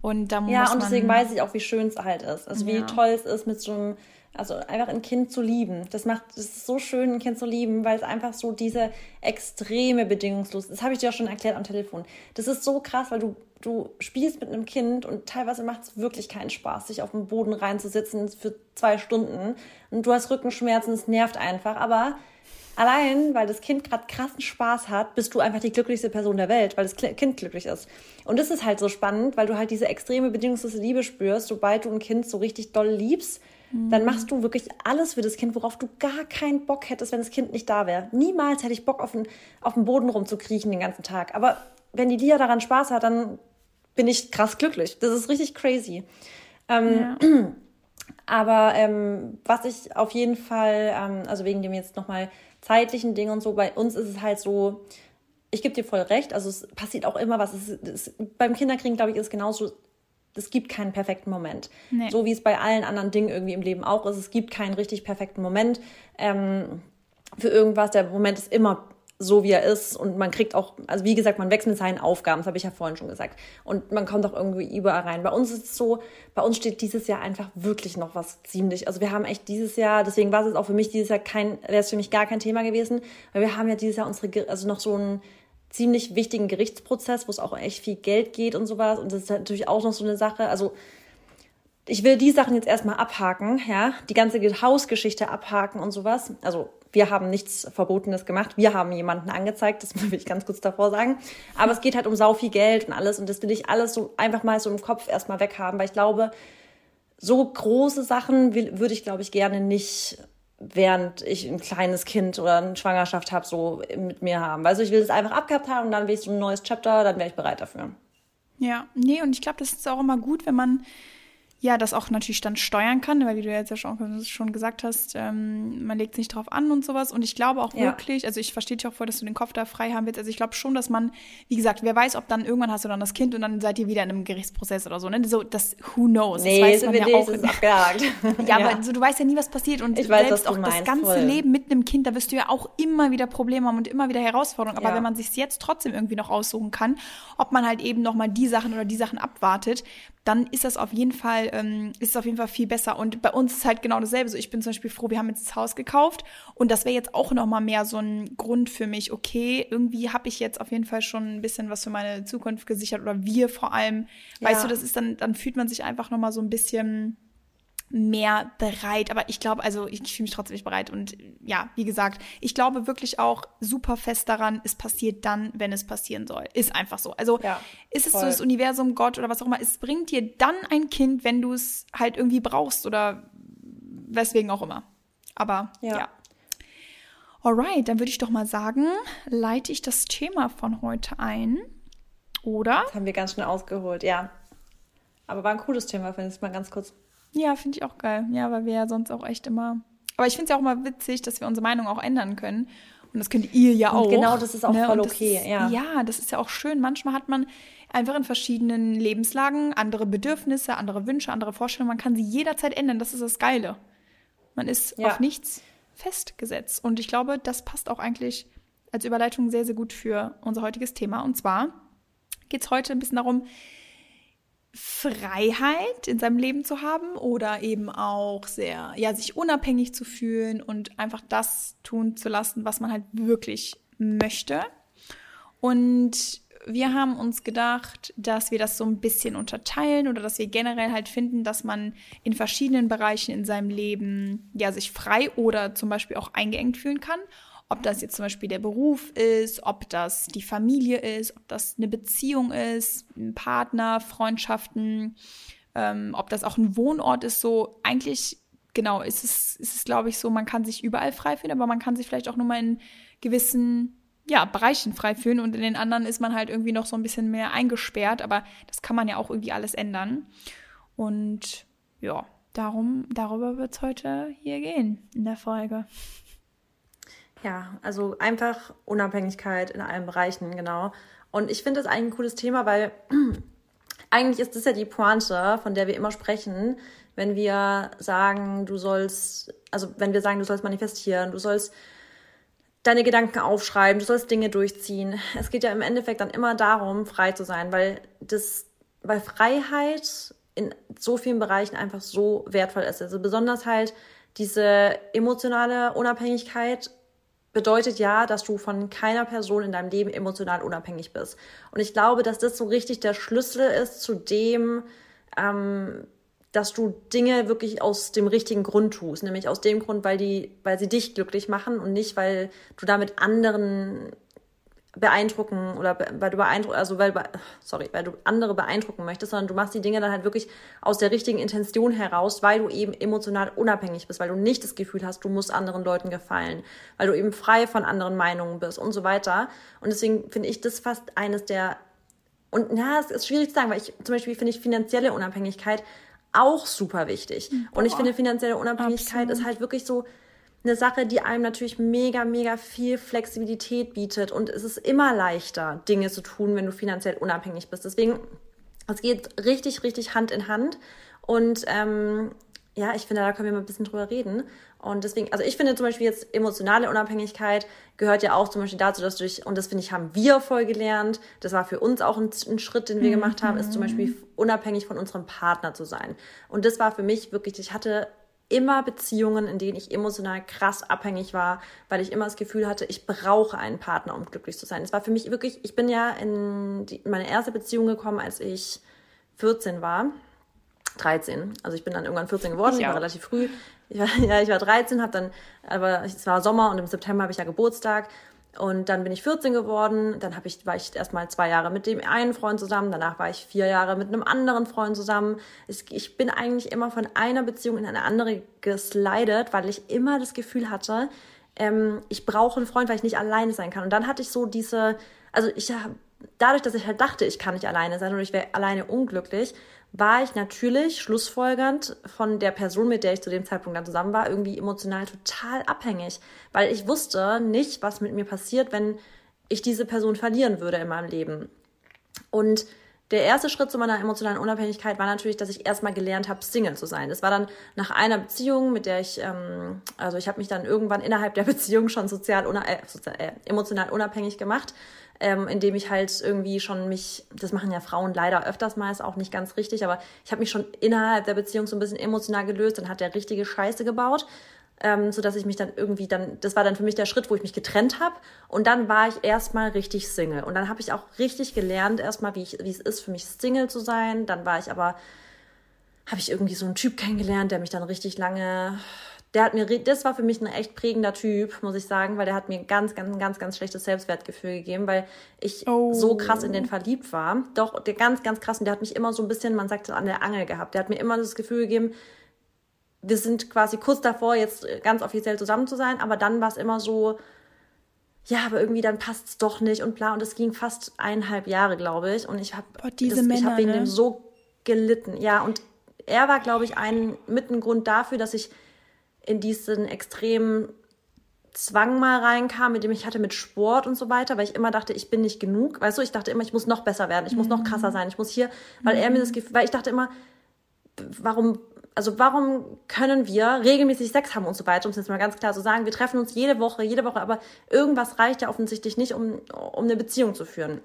Und da ja, muss und man deswegen weiß ich auch, wie schön es halt ist. Also Ja. wie toll es ist, mit so einem, also einfach ein Kind zu lieben. Das macht, es ist so schön, ein Kind zu lieben, weil es einfach so diese extreme Bedingungslos, das habe ich dir auch schon erklärt am Telefon. Das ist so krass, weil du, du spielst mit einem Kind und teilweise macht es wirklich keinen Spaß, sich auf den Boden reinzusitzen für zwei Stunden. Und du hast Rückenschmerzen, es nervt einfach. Aber Allein, weil das Kind gerade krassen Spaß hat, bist du einfach die glücklichste Person der Welt, weil das Kind glücklich ist. Und das ist halt so spannend, weil du halt diese extreme bedingungslose Liebe spürst, sobald du ein Kind so richtig doll liebst, dann machst du wirklich alles für das Kind, worauf du gar keinen Bock hättest, wenn das Kind nicht da wäre. Niemals hätte ich Bock, auf den, auf den Boden rumzukriechen den ganzen Tag. Aber wenn die Lia daran Spaß hat, dann bin ich krass glücklich. Das ist richtig crazy. Ähm, Ja. aber ähm, was ich auf jeden Fall, ähm, also wegen dem jetzt nochmal zeitlichen Ding und so, bei uns ist es halt so, ich gebe dir voll recht, also es passiert auch immer was. Es, es, beim Kinderkriegen, glaube ich, ist es genauso, es gibt keinen perfekten Moment. Nee. So wie es bei allen anderen Dingen irgendwie im Leben auch ist. Es gibt keinen richtig perfekten Moment ähm, für irgendwas. Der Moment ist immer so, wie er ist. Und man kriegt auch, also wie gesagt, man wächst mit seinen Aufgaben, das habe ich ja vorhin schon gesagt. Und man kommt auch irgendwie überall rein. Bei uns ist es so, bei uns steht dieses Jahr einfach wirklich noch was ziemlich. Also wir haben echt dieses Jahr, deswegen war es auch für mich dieses Jahr kein, wäre es für mich gar kein Thema gewesen, weil wir haben ja dieses Jahr unsere, also noch so einen ziemlich wichtigen Gerichtsprozess, wo es auch echt viel Geld geht und sowas. Und das ist natürlich auch noch so eine Sache. Also ich will die Sachen jetzt erstmal abhaken, ja, die ganze Hausgeschichte abhaken und sowas. Also wir haben nichts Verbotenes gemacht, wir haben jemanden angezeigt, das will ich ganz kurz davor sagen. Aber es geht halt um sau viel Geld und alles und das will ich alles so einfach mal so im Kopf erstmal weghaben, weil ich glaube, so große Sachen will, würde ich, glaube ich, gerne nicht, während ich ein kleines Kind oder eine Schwangerschaft habe, so mit mir haben. Also ich will das einfach abgehabt haben und dann will ich so ein neues Chapter, dann wäre ich bereit dafür. Ja, nee, und ich glaube, das ist auch immer gut, wenn man ja das auch natürlich dann steuern kann, weil wie du jetzt ja schon, schon gesagt hast, ähm, man legt sich drauf an und sowas. Und ich glaube auch Ja. wirklich, also ich verstehe dich auch voll, dass du den Kopf da frei haben willst. Also ich glaube schon, dass man, wie gesagt, wer weiß, ob dann irgendwann hast du dann das Kind und dann seid ihr wieder in einem Gerichtsprozess oder so. Ne? So, das who knows. Nee, das weiß man ja auch. das ist abgehakt. Ja, aber so, du weißt ja nie, was passiert. Und Ich weiß, selbst auch das meinst, ganze voll. Leben mit einem Kind, da wirst du ja auch immer wieder Probleme haben und immer wieder Herausforderungen. Aber Ja. wenn man sich jetzt trotzdem irgendwie noch aussuchen kann, ob man halt eben nochmal die Sachen oder die Sachen abwartet, dann ist das auf jeden Fall, ähm, ist es auf jeden Fall viel besser. Und bei uns ist halt genau dasselbe. So, ich bin zum Beispiel froh, wir haben jetzt das Haus gekauft und das wäre jetzt auch nochmal mehr so ein Grund für mich. Okay, irgendwie habe ich jetzt auf jeden Fall schon ein bisschen was für meine Zukunft gesichert oder wir vor allem. Weißt Ja. du, das ist dann, dann fühlt man sich einfach nochmal so ein bisschen mehr bereit. Aber ich glaube, also ich fühle mich trotzdem nicht bereit. Und ja, wie gesagt, ich glaube wirklich auch super fest daran, es passiert dann, wenn es passieren soll. Ist einfach so. Also Ja, ist es so voll. das Universum, Gott oder was auch immer, es bringt dir dann ein Kind, wenn du es halt irgendwie brauchst oder weswegen auch immer. Aber ja. Ja. Alright, dann würde ich doch mal sagen, leite ich das Thema von heute ein. Oder? Das haben wir ganz schnell ausgeholt, ja. Aber war ein cooles Thema, finde ich mal ganz kurz. Ja, finde ich auch geil. Ja, weil wir ja sonst auch echt immer. Aber ich finde es ja auch mal witzig, dass wir unsere Meinung auch ändern können. Und das könnt ihr ja Und auch. genau das ist auch voll Und das okay, ist, ja. Ja, das ist ja auch schön. Manchmal hat man einfach in verschiedenen Lebenslagen andere Bedürfnisse, andere Wünsche, andere Vorstellungen. Man kann sie jederzeit ändern. Das ist das Geile. Man ist Ja. auf nichts festgesetzt. Und ich glaube, das passt auch eigentlich als Überleitung sehr, sehr gut für unser heutiges Thema. Und zwar geht es heute ein bisschen darum, Freiheit in seinem Leben zu haben oder eben auch sehr, ja, sich unabhängig zu fühlen und einfach das tun zu lassen, was man halt wirklich möchte. Und wir haben uns gedacht, dass wir das so ein bisschen unterteilen oder dass wir generell halt finden, dass man in verschiedenen Bereichen in seinem Leben ja sich frei oder zum Beispiel auch eingeengt fühlen kann. Ob das jetzt zum Beispiel der Beruf ist, ob das die Familie ist, ob das eine Beziehung ist, ein Partner, Freundschaften, ähm, ob das auch ein Wohnort ist, so eigentlich, genau, ist es, ist es glaube ich so, man kann sich überall frei fühlen, aber man kann sich vielleicht auch nur mal in gewissen ja, Bereichen frei fühlen und in den anderen ist man halt irgendwie noch so ein bisschen mehr eingesperrt, aber das kann man ja auch irgendwie alles ändern. Und ja, darum, darüber wird es heute hier gehen in der Folge. Ja, also einfach Unabhängigkeit in allen Bereichen, genau. Und ich finde das eigentlich ein cooles Thema, weil eigentlich ist das ja die Pointe, von der wir immer sprechen, wenn wir sagen, du sollst, also wenn wir sagen, du sollst manifestieren, du sollst deine Gedanken aufschreiben, du sollst Dinge durchziehen. Es geht ja im Endeffekt dann immer darum, frei zu sein, weil das, weil Freiheit in so vielen Bereichen einfach so wertvoll ist. Also besonders halt diese emotionale Unabhängigkeit bedeutet ja, dass du von keiner Person in deinem Leben emotional unabhängig bist. Und ich glaube, dass das so richtig der Schlüssel ist zu dem, ähm, dass du Dinge wirklich aus dem richtigen Grund tust, nämlich aus dem Grund, weil die, weil sie dich glücklich machen und nicht, weil du damit anderen beeindrucken oder weil du beeindrucken, also weil, sorry, weil du andere beeindrucken möchtest, sondern du machst die Dinge dann halt wirklich aus der richtigen Intention heraus, weil du eben emotional unabhängig bist, weil du nicht das Gefühl hast, du musst anderen Leuten gefallen, weil du eben frei von anderen Meinungen bist und so weiter. Und deswegen finde ich das fast eines der, und ja, es ist schwierig zu sagen, weil ich zum Beispiel finde ich finanzielle Unabhängigkeit auch super wichtig. Boah, und ich finde, finanzielle Unabhängigkeit absolut. ist halt wirklich so eine Sache, die einem natürlich mega, mega viel Flexibilität bietet. Und es ist immer leichter, Dinge zu tun, wenn du finanziell unabhängig bist. Deswegen, es geht richtig, richtig Hand in Hand. Und ähm, ja, ich finde, da können wir mal ein bisschen drüber reden. Und deswegen, also ich finde zum Beispiel jetzt emotionale Unabhängigkeit gehört ja auch zum Beispiel dazu, dass du dich, und das finde ich, haben wir voll gelernt, das war für uns auch ein, ein Schritt, den wir mhm. gemacht haben, ist zum Beispiel unabhängig von unserem Partner zu sein. Und das war für mich wirklich, ich hatte immer Beziehungen, in denen ich emotional krass abhängig war, weil ich immer das Gefühl hatte, ich brauche einen Partner, um glücklich zu sein. Es war für mich wirklich, ich bin ja in, die, in meine erste Beziehung gekommen, als ich 14 war. 13. Also ich bin dann irgendwann 14 geworden, ich, ich war relativ früh. Ich war, ja, ich war 13, habe dann, aber es war Sommer und im September habe ich ja Geburtstag. Und dann bin ich 14 geworden, dann ich, war ich erstmal zwei Jahre mit dem einen Freund zusammen, danach war ich vier Jahre mit einem anderen Freund zusammen. Ich bin eigentlich immer von einer Beziehung in eine andere geslidet, weil ich immer das Gefühl hatte, ähm, ich brauche einen Freund, weil ich nicht alleine sein kann. Und dann hatte ich so diese, also ich dadurch, dass ich halt dachte, ich kann nicht alleine sein oder ich wäre alleine unglücklich, war ich natürlich schlussfolgernd von der Person, mit der ich zu dem Zeitpunkt dann zusammen war, irgendwie emotional total abhängig, weil ich wusste nicht, was mit mir passiert, wenn ich diese Person verlieren würde in meinem Leben. Und der erste Schritt zu meiner emotionalen Unabhängigkeit war natürlich, dass ich erstmal gelernt habe, Single zu sein. Das war dann nach einer Beziehung, mit der ich, ähm, also ich habe mich dann irgendwann innerhalb der Beziehung schon sozial, äh, sozial äh, emotional unabhängig gemacht ähm, indem ich halt irgendwie schon mich, das machen ja Frauen leider öfters mal, ist auch nicht ganz richtig, aber ich habe mich schon innerhalb der Beziehung so ein bisschen emotional gelöst, dann hat der richtige Scheiße gebaut. Ähm, so dass ich mich dann irgendwie dann, das war dann für mich der Schritt, wo ich mich getrennt habe. Und dann war ich erstmal richtig Single. Und dann habe ich auch richtig gelernt, erstmal, wie, ich, wie es ist, für mich Single zu sein. Dann war ich aber, habe ich irgendwie so einen Typ kennengelernt, der mich dann richtig lange der hat mir, das war für mich ein echt prägender Typ, muss ich sagen, weil der hat mir ganz, ganz, ganz, ganz schlechtes Selbstwertgefühl gegeben, weil ich oh. so krass in den verliebt war. Doch, der ganz, ganz krass, und der hat mich immer so ein bisschen, man sagt, an der Angel gehabt. Der hat mir immer das Gefühl gegeben, wir sind quasi kurz davor, jetzt ganz offiziell zusammen zu sein, aber dann war es immer so, ja, aber irgendwie dann passt es doch nicht und bla. Und es ging fast eineinhalb Jahre, glaube ich. Und ich habe hab wegen ne? dem so gelitten. Ja, und er war, glaube ich, ein mit ein Grund dafür, dass ich in diesen extremen Zwang mal reinkam, mit dem ich hatte mit Sport und so weiter, weil ich immer dachte, ich bin nicht genug. Weißt du, ich dachte immer, ich muss noch besser werden, ich muss noch krasser sein, ich muss hier, weil mhm. er mir das Gefühl, weil ich dachte immer, warum, also warum können wir regelmäßig Sex haben und so weiter, um es jetzt mal ganz klar zu sagen, wir treffen uns jede Woche, jede Woche, aber irgendwas reicht ja offensichtlich nicht, um, um eine Beziehung zu führen.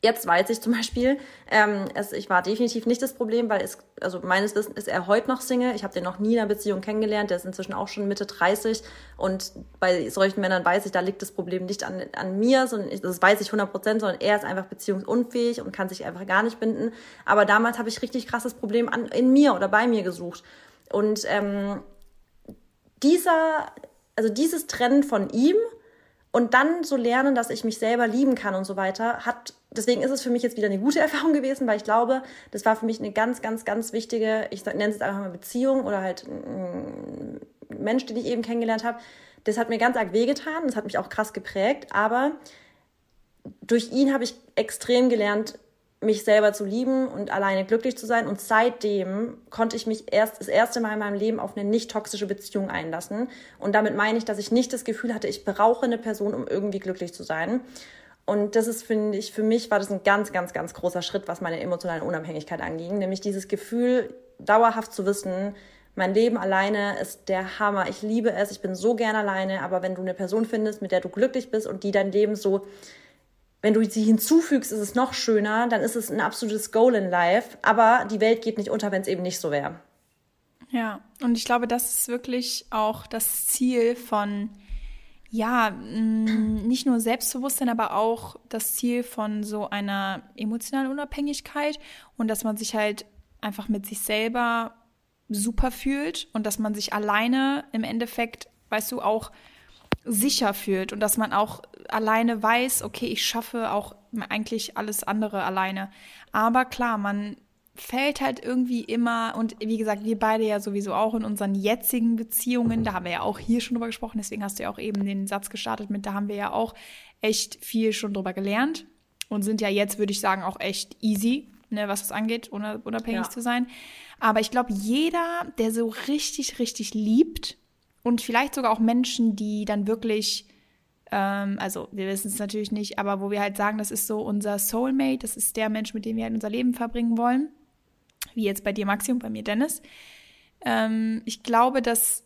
Jetzt weiß ich zum Beispiel, ähm, es, ich war definitiv nicht das Problem, weil es, also meines Wissens ist er heute noch Single. Ich habe den noch nie in einer Beziehung kennengelernt. Der ist inzwischen auch schon Mitte 30 und bei solchen Männern weiß ich, da liegt das Problem nicht an, an mir, sondern ich, das weiß ich 100 Prozent, sondern er ist einfach beziehungsunfähig und kann sich einfach gar nicht binden. Aber damals habe ich richtig krasses Problem an, in mir oder bei mir gesucht. Und ähm, dieser, also dieses Trennen von ihm und dann so lernen, dass ich mich selber lieben kann und so weiter, hat, deswegen ist es für mich jetzt wieder eine gute Erfahrung gewesen, weil ich glaube, das war für mich eine ganz, ganz, ganz wichtige, ich nenne es jetzt einfach mal Beziehung oder halt ein Mensch, den ich eben kennengelernt habe. Das hat mir ganz arg wehgetan, das hat mich auch krass geprägt, aber durch ihn habe ich extrem gelernt, mich selber zu lieben und alleine glücklich zu sein. Und seitdem konnte ich mich erst das erste Mal in meinem Leben auf eine nicht toxische Beziehung einlassen. Und damit meine ich, dass ich nicht das Gefühl hatte, ich brauche eine Person, um irgendwie glücklich zu sein. Und das ist, finde ich, für mich war das ein ganz, ganz, ganz großer Schritt, was meine emotionale Unabhängigkeit anging. Nämlich dieses Gefühl, dauerhaft zu wissen, mein Leben alleine ist der Hammer. Ich liebe es, ich bin so gern alleine. Aber wenn du eine Person findest, mit der du glücklich bist und die dein Leben so wenn du sie hinzufügst, ist es noch schöner, dann ist es ein absolutes Goal in Life. Aber die Welt geht nicht unter, wenn es eben nicht so wäre. Ja, und ich glaube, das ist wirklich auch das Ziel von, ja, mm, nicht nur Selbstbewusstsein, aber auch das Ziel von so einer emotionalen Unabhängigkeit und dass man sich halt einfach mit sich selber super fühlt und dass man sich alleine im Endeffekt, weißt du, auch sicher fühlt und dass man auch alleine weiß, okay, ich schaffe auch eigentlich alles andere alleine. Aber klar, man fällt halt irgendwie immer, und wie gesagt, wir beide ja sowieso auch in unseren jetzigen Beziehungen, da haben wir ja auch hier schon drüber gesprochen, deswegen hast du ja auch eben den Satz gestartet mit, da haben wir ja auch echt viel schon drüber gelernt und sind ja jetzt, würde ich sagen, auch echt easy, ne, was das angeht, unabhängig ja. zu sein. Aber ich glaube, jeder, der so richtig, richtig liebt, und vielleicht sogar auch Menschen, die dann wirklich, ähm, also wir wissen es natürlich nicht, aber wo wir halt sagen, das ist so unser Soulmate, das ist der Mensch, mit dem wir halt unser Leben verbringen wollen, wie jetzt bei dir Maxi und bei mir Dennis. Ähm, ich glaube, dass,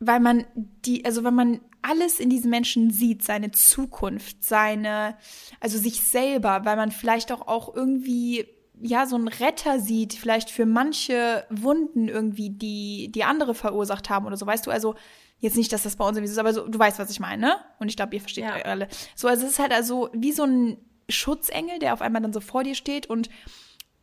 weil man die, also wenn man alles in diesen Menschen sieht, seine Zukunft, seine, also sich selber, weil man vielleicht auch, auch irgendwie ja, so ein Retter sieht, vielleicht für manche Wunden irgendwie, die, die andere verursacht haben oder so, weißt du, also jetzt nicht, dass das bei uns irgendwie so ist, aber so, du weißt, was ich meine, ne? Und ich glaube, ihr versteht ja. alle. So, also es ist halt also wie so ein Schutzengel, der auf einmal dann so vor dir steht und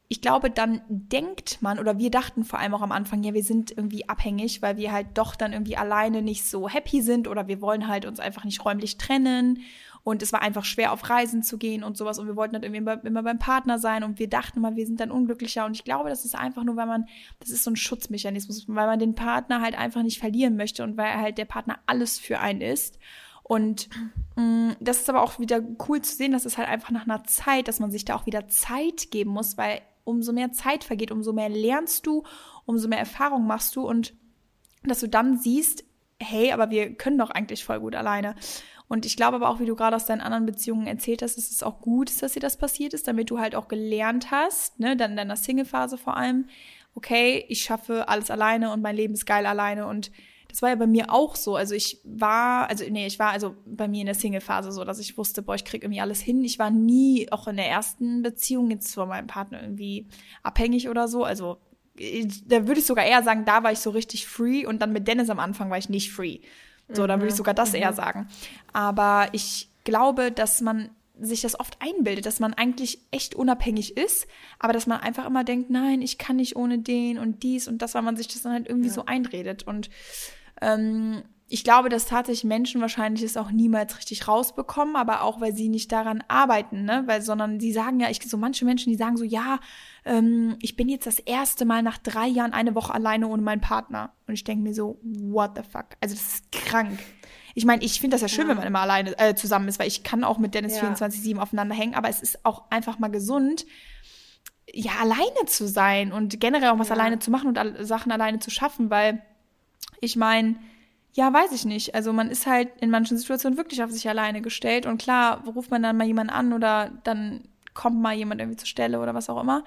ich glaube, dann denkt man, oder wir dachten vor allem auch am Anfang, ja, wir sind irgendwie abhängig, weil wir halt doch dann irgendwie alleine nicht so happy sind oder wir wollen halt uns einfach nicht räumlich trennen und es war einfach schwer, auf Reisen zu gehen und sowas. Und wir wollten halt irgendwie immer, beim Partner sein. Und wir dachten mal, wir sind dann unglücklicher. Und ich glaube, das ist einfach nur, weil man, das ist so ein Schutzmechanismus, weil man den Partner halt einfach nicht verlieren möchte und weil halt der Partner alles für einen ist. Und mh, mm, das ist aber auch wieder cool zu sehen, dass es halt einfach nach einer Zeit, dass man sich da auch wieder Zeit geben muss, weil umso mehr Zeit vergeht, umso mehr lernst du, umso mehr Erfahrung machst du und dass du dann siehst, hey, aber wir können doch eigentlich voll gut alleine. Und ich glaube aber auch, wie du gerade aus deinen anderen Beziehungen erzählt hast, ist es auch gut, dass dir das passiert ist, damit du halt auch gelernt hast, ne, dann in deiner Single-Phase vor allem, okay, ich schaffe alles alleine und mein Leben ist geil alleine und das war ja bei mir auch so. Also ich war, also nee, ich war also bei mir in der Single-Phase so, dass ich wusste, boah, ich krieg irgendwie alles hin. Ich war nie, auch in der ersten Beziehung, jetzt von meinem Partner irgendwie abhängig oder so. Also da würde ich sogar eher sagen, da war ich so richtig free und dann mit Dennis am Anfang war ich nicht free. So, dann würde ich mhm. sogar das mhm. eher sagen. Aber ich glaube, dass man sich das oft einbildet, dass man eigentlich echt unabhängig ist, aber dass man einfach immer denkt, nein, ich kann nicht ohne den und dies und das, weil man sich das dann halt irgendwie ja. so einredet. Und ähm, ich glaube, dass tatsächlich Menschen wahrscheinlich es auch niemals richtig rausbekommen, aber auch, weil sie nicht daran arbeiten, ne? Weil, sondern sie sagen ja, ich, so manche Menschen, die sagen so, ja, ähm, ich bin jetzt das erste Mal nach drei Jahren eine Woche alleine ohne meinen Partner. Und ich denke mir so, what the fuck? Also das ist krank. Ich meine, ich finde das ja schön, ja. wenn man immer alleine äh, zusammen ist, weil ich kann auch mit Dennis ja. 24-7 aufeinander hängen, aber es ist auch einfach mal gesund, ja, alleine zu sein und generell auch was ja. alleine zu machen und Sachen alleine zu schaffen, weil ich meine, ja, weiß ich nicht. Also man ist halt in manchen Situationen wirklich auf sich alleine gestellt und klar ruft man dann mal jemanden an oder dann kommt mal jemand irgendwie zur Stelle oder was auch immer.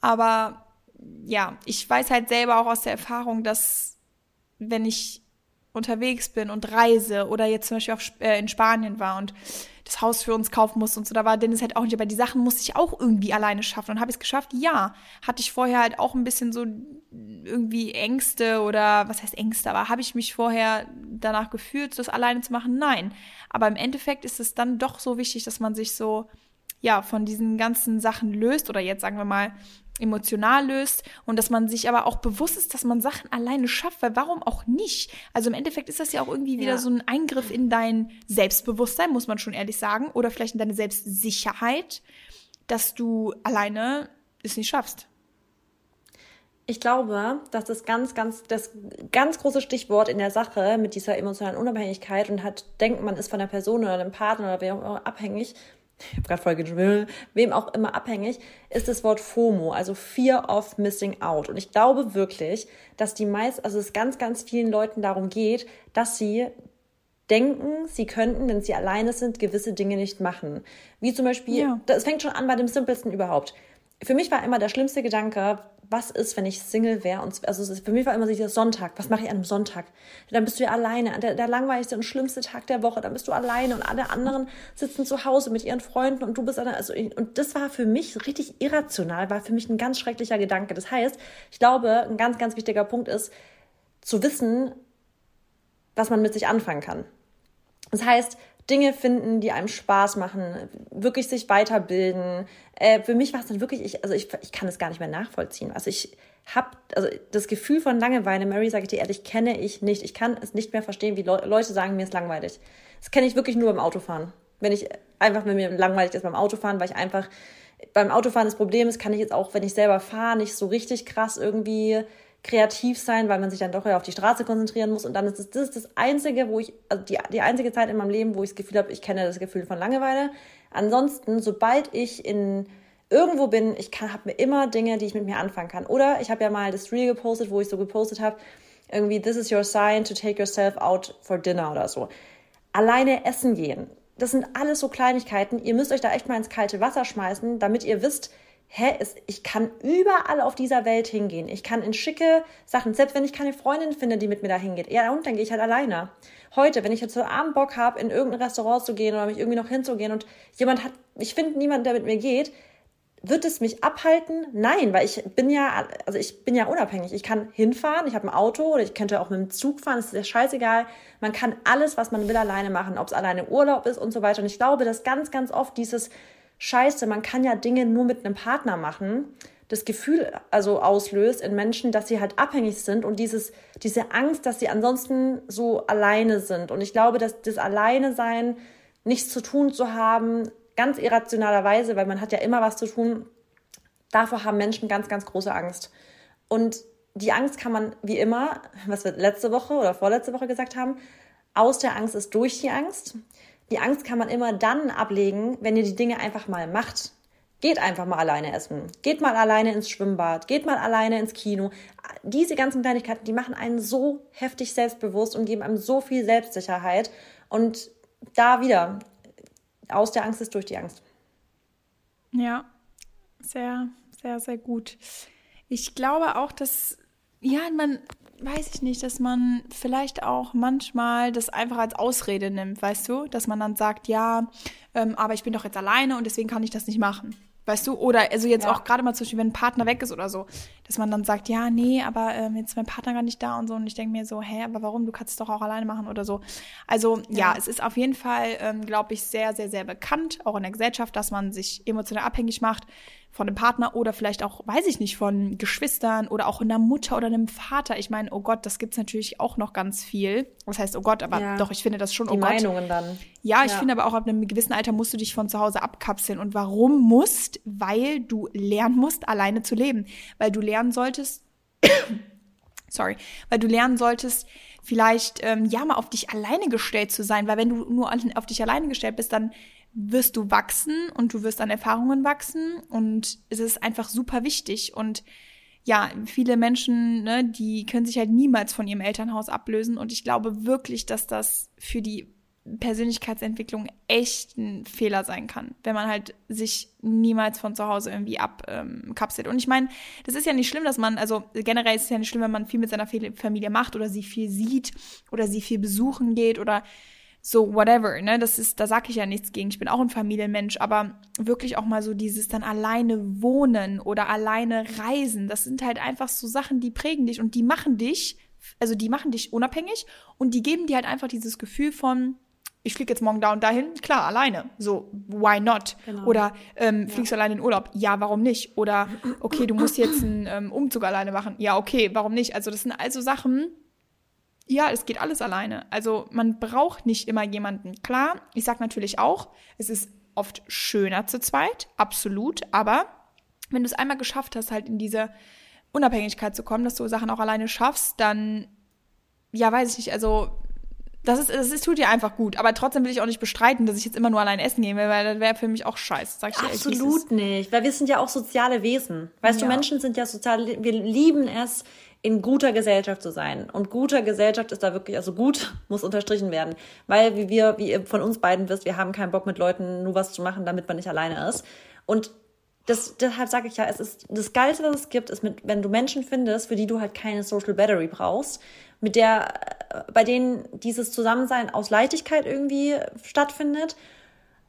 Aber ja, ich weiß halt selber auch aus der Erfahrung, dass wenn ich unterwegs bin und reise oder jetzt zum Beispiel auf, äh, in Spanien war und das Haus für uns kaufen musste und so, da war Dennis halt auch nicht, aber die Sachen musste ich auch irgendwie alleine schaffen und habe ich es geschafft? Ja. Hatte ich vorher halt auch ein bisschen so irgendwie Ängste oder was heißt Ängste, aber habe ich mich vorher danach gefühlt, das alleine zu machen? Nein. Aber im Endeffekt ist es dann doch so wichtig, dass man sich so ja, von diesen ganzen Sachen löst oder jetzt sagen wir mal emotional löst und dass man sich aber auch bewusst ist, dass man Sachen alleine schafft, weil warum auch nicht? Also im Endeffekt ist das ja auch irgendwie wieder ja. so ein Eingriff in dein Selbstbewusstsein, muss man schon ehrlich sagen, oder vielleicht in deine Selbstsicherheit, dass du alleine es nicht schaffst. Ich glaube, dass das ganz, ganz, das ganz große Stichwort in der Sache mit dieser emotionalen Unabhängigkeit und hat, denkt man ist von der Person oder dem Partner oder wer auch immer abhängig, ich habe gerade voll geschwimmt, wem auch immer abhängig, ist das Wort FOMO, also Fear of Missing Out. Und ich glaube wirklich, dass die meist, also es ganz, ganz vielen Leuten darum geht, dass sie denken, sie könnten, wenn sie alleine sind, gewisse Dinge nicht machen. Wie zum Beispiel, ja. das fängt schon an bei dem simpelsten überhaupt. Für mich war immer der schlimmste Gedanke, was ist, wenn ich Single wäre? Also für mich war immer dieser Sonntag. Was mache ich an einem Sonntag? Dann bist du ja alleine. Der, der langweiligste und schlimmste Tag der Woche. Dann bist du alleine und alle anderen sitzen zu Hause mit ihren Freunden und du bist alleine. Also, und das war für mich richtig irrational, war für mich ein ganz schrecklicher Gedanke. Das heißt, ich glaube, ein ganz, ganz wichtiger Punkt ist, zu wissen, was man mit sich anfangen kann. Das heißt, Dinge finden, die einem Spaß machen, wirklich sich weiterbilden. Äh, für mich war es dann wirklich, ich, also ich, ich kann es gar nicht mehr nachvollziehen. Also ich habe, also das Gefühl von Langeweile, Mary, sage ich dir ehrlich, kenne ich nicht. Ich kann es nicht mehr verstehen, wie Le Leute sagen, mir ist langweilig. Das kenne ich wirklich nur beim Autofahren. Wenn ich einfach, wenn mir langweilig ist beim Autofahren, weil ich einfach beim Autofahren das Problem ist, kann ich jetzt auch, wenn ich selber fahre, nicht so richtig krass irgendwie kreativ sein, weil man sich dann doch ja auf die Straße konzentrieren muss. Und dann ist das, das, ist das Einzige, wo ich, also die, die einzige Zeit in meinem Leben, wo ich das Gefühl habe, ich kenne das Gefühl von Langeweile. Ansonsten, sobald ich in irgendwo bin, ich habe mir immer Dinge, die ich mit mir anfangen kann. Oder ich habe ja mal das Reel gepostet, wo ich so gepostet habe, irgendwie, this is your sign to take yourself out for dinner oder so. Alleine essen gehen. Das sind alles so Kleinigkeiten. Ihr müsst euch da echt mal ins kalte Wasser schmeißen, damit ihr wisst, hä, es, ich kann überall auf dieser Welt hingehen. Ich kann in schicke Sachen, selbst wenn ich keine Freundin finde, die mit mir da hingeht, ja, und dann gehe ich halt alleine. Heute, wenn ich jetzt zu Abend Bock habe, in irgendein Restaurant zu gehen oder mich irgendwie noch hinzugehen und jemand hat, ich finde niemanden, der mit mir geht, wird es mich abhalten? Nein, weil ich bin ja, also ich bin ja unabhängig. Ich kann hinfahren, ich habe ein Auto oder ich könnte auch mit dem Zug fahren, das ist ja scheißegal. Man kann alles, was man will, alleine machen, ob es alleine Urlaub ist und so weiter. Und ich glaube, dass ganz, ganz oft dieses Scheiße, man kann ja Dinge nur mit einem Partner machen, das Gefühl also auslöst in Menschen, dass sie halt abhängig sind und dieses, diese Angst, dass sie ansonsten so alleine sind. Und ich glaube, dass das Alleine sein, nichts zu tun zu haben, ganz irrationalerweise, weil man hat ja immer was zu tun, davor haben Menschen ganz, ganz große Angst. Und die Angst kann man wie immer, was wir letzte Woche oder vorletzte Woche gesagt haben, aus der Angst ist durch die Angst. Die Angst kann man immer dann ablegen, wenn ihr die Dinge einfach mal macht. Geht einfach mal alleine essen. Geht mal alleine ins Schwimmbad. Geht mal alleine ins Kino. Diese ganzen Kleinigkeiten, die machen einen so heftig selbstbewusst und geben einem so viel Selbstsicherheit. Und da wieder, aus der Angst ist durch die Angst. Ja, sehr, sehr, sehr gut. Ich glaube auch, dass, ja, man, weiß ich nicht, dass man vielleicht auch manchmal das einfach als Ausrede nimmt, weißt du? Dass man dann sagt, ja, ähm, aber ich bin doch jetzt alleine und deswegen kann ich das nicht machen. Weißt du? Oder also jetzt ja. auch gerade mal zum Beispiel, wenn ein Partner weg ist oder so, dass man dann sagt, ja, nee, aber ähm, jetzt ist mein Partner gar nicht da und so. Und ich denke mir so, hä, aber warum? Du kannst es doch auch alleine machen oder so. Also ja, ja es ist auf jeden Fall, ähm, glaube ich, sehr, sehr, sehr bekannt, auch in der Gesellschaft, dass man sich emotional abhängig macht von einem Partner oder vielleicht auch, weiß ich nicht, von Geschwistern oder auch einer Mutter oder einem Vater. Ich meine, oh Gott, das gibt's natürlich auch noch ganz viel. Was heißt, oh Gott, aber ja. doch, ich finde das schon, Die oh Gott. Meinungen dann. Ja, ich ja. finde aber auch ab einem gewissen Alter musst du dich von zu Hause abkapseln. Und warum musst? Weil du lernen musst, alleine zu leben. Weil du lernen solltest, sorry, weil du lernen solltest, vielleicht ähm, ja mal auf dich alleine gestellt zu sein, weil wenn du nur auf dich alleine gestellt bist, dann wirst du wachsen und du wirst an Erfahrungen wachsen und es ist einfach super wichtig und ja, viele Menschen, ne, die können sich halt niemals von ihrem Elternhaus ablösen und ich glaube wirklich, dass das für die Persönlichkeitsentwicklung echt ein Fehler sein kann, wenn man halt sich niemals von zu Hause irgendwie abkapselt. Ähm, und ich meine, das ist ja nicht schlimm, dass man, also generell ist es ja nicht schlimm, wenn man viel mit seiner Familie macht oder sie viel sieht oder sie viel besuchen geht oder so whatever, ne? Das ist, da sag ich ja nichts gegen. Ich bin auch ein Familienmensch, aber wirklich auch mal so dieses dann alleine wohnen oder alleine reisen, das sind halt einfach so Sachen, die prägen dich und die machen dich, also die machen dich unabhängig und die geben dir halt einfach dieses Gefühl von, ich fliege jetzt morgen da und dahin, klar, alleine. So, why not? Genau. Oder ähm, fliegst ja. du alleine in Urlaub? Ja, warum nicht? Oder okay, du musst jetzt einen ähm, Umzug alleine machen. Ja, okay, warum nicht? Also das sind also Sachen, ja, es geht alles alleine. Also man braucht nicht immer jemanden. Klar, ich sag natürlich auch, es ist oft schöner zu zweit, absolut, aber wenn du es einmal geschafft hast, halt in diese Unabhängigkeit zu kommen, dass du Sachen auch alleine schaffst, dann, ja, weiß ich nicht, also Das ist, das ist, tut dir einfach gut. Aber trotzdem will ich auch nicht bestreiten, dass ich jetzt immer nur allein essen gehe, weil das wäre für mich auch scheiße. Sag ich Absolut ehrlich, nicht. Weil wir sind ja auch soziale Wesen. Weißt ja. du, Menschen sind ja sozial, wir lieben es, in guter Gesellschaft zu sein. Und guter Gesellschaft ist da wirklich, also gut muss unterstrichen werden. Weil, wie wir, wie ihr von uns beiden wisst, wir haben keinen Bock mit Leuten nur was zu machen, damit man nicht alleine ist. Und das, deshalb sage ich ja, es ist das Geilste, was es gibt, ist, mit, wenn du Menschen findest, für die du halt keine Social Battery brauchst, mit der, äh, bei denen dieses Zusammensein aus Leichtigkeit irgendwie stattfindet,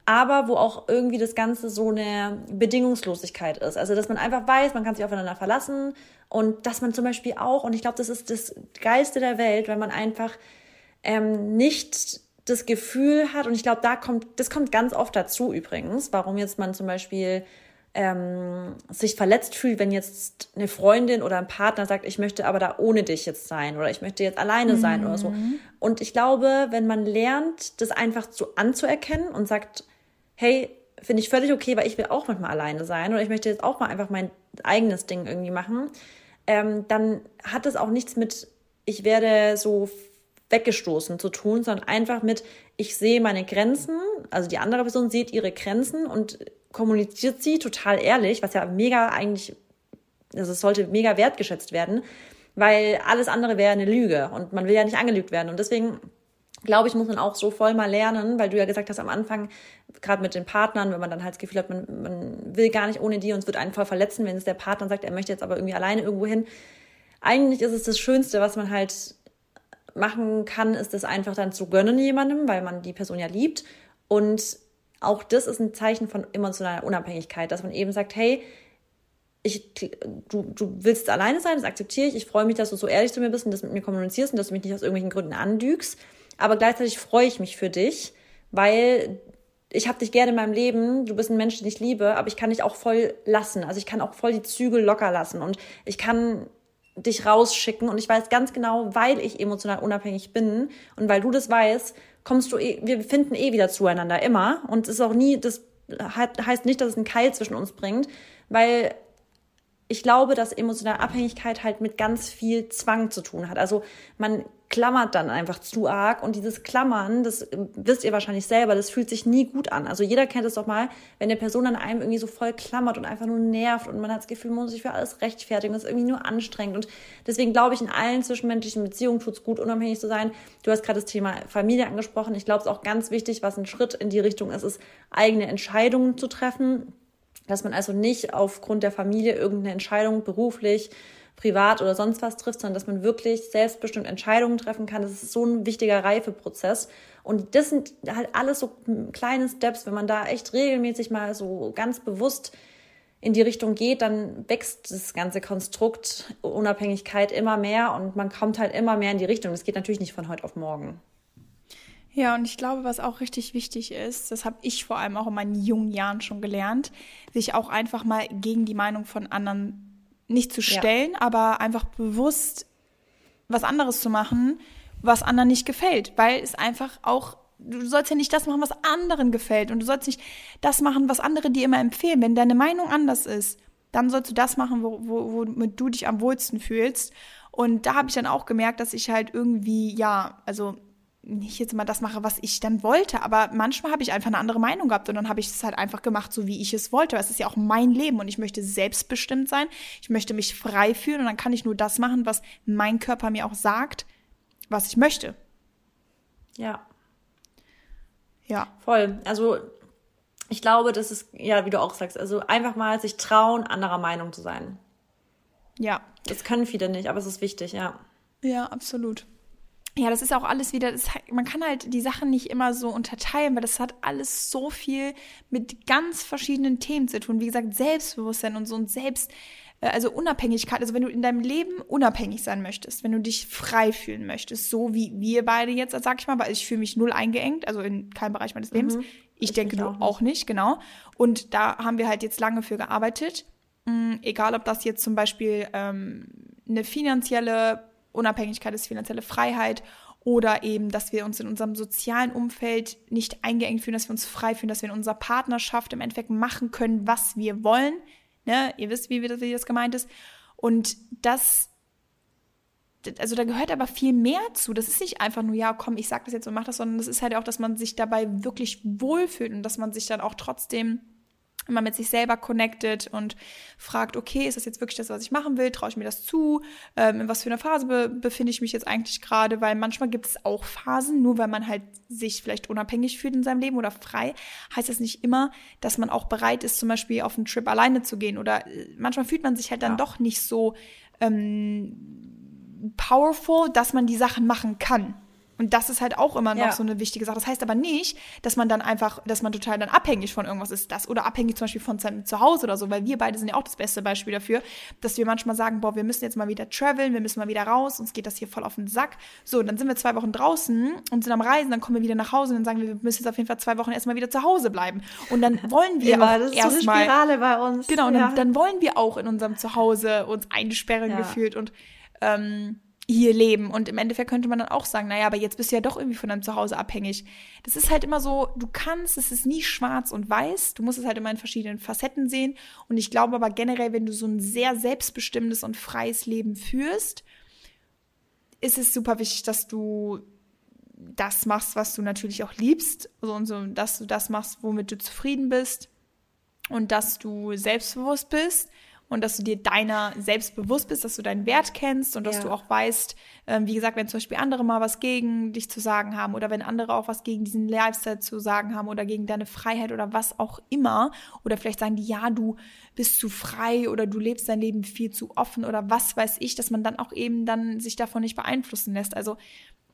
aber wo auch irgendwie das Ganze so eine Bedingungslosigkeit ist. Also, dass man einfach weiß, man kann sich aufeinander verlassen und dass man zum Beispiel auch, und ich glaube, das ist das Geilste der Welt, wenn man einfach ähm, nicht das Gefühl hat, und ich glaube, da kommt, das kommt ganz oft dazu übrigens, warum jetzt man zum Beispiel ähm, sich verletzt fühlt, wenn jetzt eine Freundin oder ein Partner sagt, ich möchte aber da ohne dich jetzt sein oder ich möchte jetzt alleine mhm. sein oder so. Mhm. Und ich glaube, wenn man lernt, das einfach so anzuerkennen und sagt, hey, finde ich völlig okay, weil ich will auch manchmal alleine sein oder ich möchte jetzt auch mal einfach mein eigenes Ding irgendwie machen, ähm, dann hat es auch nichts mit, ich werde so weggestoßen zu tun, sondern einfach mit, ich sehe meine Grenzen, also die andere Person sieht ihre Grenzen und kommuniziert sie total ehrlich, was ja mega eigentlich, also es sollte mega wertgeschätzt werden, weil alles andere wäre eine Lüge und man will ja nicht angelügt werden. Und deswegen glaube ich, muss man auch so voll mal lernen, weil du ja gesagt hast am Anfang, gerade mit den Partnern, wenn man dann halt das Gefühl hat, man, man will gar nicht ohne die und es wird einen voll verletzen, wenn es der Partner sagt, er möchte jetzt aber irgendwie alleine irgendwo hin. Eigentlich ist es das Schönste, was man halt machen kann, ist es einfach dann zu gönnen jemandem, weil man die Person ja liebt und auch das ist ein Zeichen von emotionaler Unabhängigkeit, dass man eben sagt, hey, ich, du, du willst alleine sein, das akzeptiere ich. Ich freue mich, dass du so ehrlich zu mir bist und das mit mir kommunizierst und dass du mich nicht aus irgendwelchen Gründen andügst. Aber gleichzeitig freue ich mich für dich, weil ich habe dich gerne in meinem Leben, du bist ein Mensch, den ich liebe, aber ich kann dich auch voll lassen. Also ich kann auch voll die Zügel locker lassen und ich kann dich rausschicken und ich weiß ganz genau, weil ich emotional unabhängig bin und weil du das weißt, kommst du, eh, wir finden eh wieder zueinander, immer. Und es ist auch nie, das heißt nicht, dass es einen Keil zwischen uns bringt, weil ich glaube, dass emotionale Abhängigkeit halt mit ganz viel Zwang zu tun hat. Also man klammert dann einfach zu arg und dieses Klammern, das wisst ihr wahrscheinlich selber, das fühlt sich nie gut an. Also jeder kennt es doch mal, wenn eine Person an einem irgendwie so voll klammert und einfach nur nervt und man hat das Gefühl, man muss sich für alles rechtfertigen, das ist irgendwie nur anstrengend und deswegen glaube ich, in allen zwischenmenschlichen Beziehungen tut es gut, unabhängig zu sein. Du hast gerade das Thema Familie angesprochen. Ich glaube, es ist auch ganz wichtig, was ein Schritt in die Richtung ist, ist eigene Entscheidungen zu treffen dass man also nicht aufgrund der Familie irgendeine Entscheidung beruflich, privat oder sonst was trifft, sondern dass man wirklich selbstbestimmt Entscheidungen treffen kann. Das ist so ein wichtiger Reifeprozess. Und das sind halt alles so kleine Steps. Wenn man da echt regelmäßig mal so ganz bewusst in die Richtung geht, dann wächst das ganze Konstrukt Unabhängigkeit immer mehr und man kommt halt immer mehr in die Richtung. Das geht natürlich nicht von heute auf morgen. Ja, und ich glaube, was auch richtig wichtig ist, das habe ich vor allem auch in meinen jungen Jahren schon gelernt, sich auch einfach mal gegen die Meinung von anderen nicht zu stellen, ja. aber einfach bewusst was anderes zu machen, was anderen nicht gefällt, weil es einfach auch du sollst ja nicht das machen, was anderen gefällt und du sollst nicht das machen, was andere dir immer empfehlen. Wenn deine Meinung anders ist, dann sollst du das machen, wo, wo, womit du dich am wohlsten fühlst. Und da habe ich dann auch gemerkt, dass ich halt irgendwie, ja, also nicht jetzt mal das mache, was ich dann wollte, aber manchmal habe ich einfach eine andere Meinung gehabt und dann habe ich es halt einfach gemacht, so wie ich es wollte. Es ist ja auch mein Leben und ich möchte selbstbestimmt sein. Ich möchte mich frei fühlen und dann kann ich nur das machen, was mein Körper mir auch sagt, was ich möchte. Ja. Ja. Voll. Also ich glaube, das ist, ja, wie du auch sagst, also einfach mal sich trauen, anderer Meinung zu sein. Ja. Das können viele nicht, aber es ist wichtig, ja. Ja, absolut ja, das ist auch alles wieder, das, man kann halt die Sachen nicht immer so unterteilen, weil das hat alles so viel mit ganz verschiedenen Themen zu tun. Wie gesagt, Selbstbewusstsein und so und Selbst, äh, also Unabhängigkeit. Also wenn du in deinem Leben unabhängig sein möchtest, wenn du dich frei fühlen möchtest, so wie wir beide jetzt, sag ich mal, weil ich fühle mich null eingeengt, also in keinem Bereich meines Lebens. Mhm. Ich, ich denke, du auch, auch nicht, genau. Und da haben wir halt jetzt lange für gearbeitet. Mhm, egal, ob das jetzt zum Beispiel ähm, eine finanzielle Unabhängigkeit ist, finanzielle Freiheit oder eben, dass wir uns in unserem sozialen Umfeld nicht eingeengt fühlen, dass wir uns frei fühlen, dass wir in unserer Partnerschaft im Endeffekt machen können, was wir wollen. Ne? Ihr wisst, wie, das gemeint ist. Und das also da gehört aber viel mehr zu. Das ist nicht einfach nur, ja, komm, ich sag das jetzt und mach das, sondern das ist halt auch, dass man sich dabei wirklich wohlfühlt und dass man sich dann auch trotzdem immer mit sich selber connected und fragt, okay, ist das jetzt wirklich das, was ich machen will? Traue ich mir das zu? Ähm, in was für einer Phase be befinde ich mich jetzt eigentlich gerade? Weil manchmal gibt es auch Phasen, nur weil man halt sich vielleicht unabhängig fühlt in seinem Leben oder frei, heißt das nicht immer, dass man auch bereit ist, zum Beispiel auf einen Trip alleine zu gehen. Oder äh, manchmal fühlt man sich halt dann ja. doch nicht so ähm, powerful, dass man die Sachen machen kann. Und das ist halt auch immer noch ja. so eine wichtige Sache. Das heißt aber nicht, dass man dann einfach, dass man total dann abhängig von irgendwas ist, das oder abhängig zum Beispiel von seinem Zuhause oder so, weil wir beide sind ja auch das beste Beispiel dafür, dass wir manchmal sagen, boah, wir müssen jetzt mal wieder traveln, wir müssen mal wieder raus, uns geht das hier voll auf den Sack. So, dann sind wir zwei Wochen draußen und sind am Reisen, dann kommen wir wieder nach Hause und dann sagen wir, wir müssen jetzt auf jeden Fall zwei Wochen erstmal wieder zu Hause bleiben. Und dann wollen wir immer, auch erstmal. So Spirale bei uns. Genau, und ja. dann, dann, wollen wir auch in unserem Zuhause uns einsperren ja. gefühlt und ähm, hier leben. Und im Endeffekt könnte man dann auch sagen, naja, aber jetzt bist du ja doch irgendwie von deinem Zuhause abhängig. Das ist halt immer so, du kannst, es ist nie schwarz und weiß. Du musst es halt immer in verschiedenen Facetten sehen. Und ich glaube aber generell, wenn du so ein sehr selbstbestimmtes und freies Leben führst, ist es super wichtig, dass du das machst, was du natürlich auch liebst. Also und so, dass du das machst, womit du zufrieden bist. Und dass du selbstbewusst bist und dass du dir deiner selbst bewusst bist, dass du deinen Wert kennst und dass ja. du auch weißt, ähm, wie gesagt, wenn zum Beispiel andere mal was gegen dich zu sagen haben oder wenn andere auch was gegen diesen Lifestyle zu sagen haben oder gegen deine Freiheit oder was auch immer oder vielleicht sagen die, ja, du bist zu frei oder du lebst dein Leben viel zu offen oder was weiß ich, dass man dann auch eben dann sich davon nicht beeinflussen lässt. Also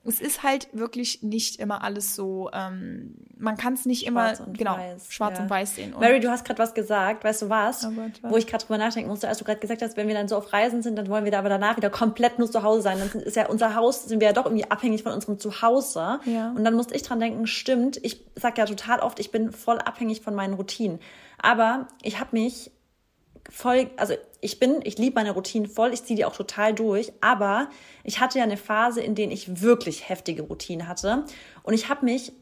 es ist halt wirklich nicht immer alles so, ähm, man kann es nicht schwarz immer genau weiß, schwarz ja. und weiß sehen. Und Mary, du hast gerade was gesagt, weißt du was? Oh Gott, was? Wo ich gerade drüber nachdenken musste, als du gerade gesagt hast, wenn wir dann so auf Reisen sind, dann wollen wir da aber danach wieder komplett nur zu Hause sein. Dann ist ja unser Haus, sind wir ja doch irgendwie abhängig von unserem Zuhause. Ja. Und dann musste ich dran denken, stimmt, ich sag ja total oft, ich bin voll abhängig von meinen Routinen. Aber ich habe mich voll, also ich bin, ich liebe meine Routinen voll, ich ziehe die auch total durch, aber ich hatte ja eine Phase, in der ich wirklich heftige Routinen hatte. Und ich habe mich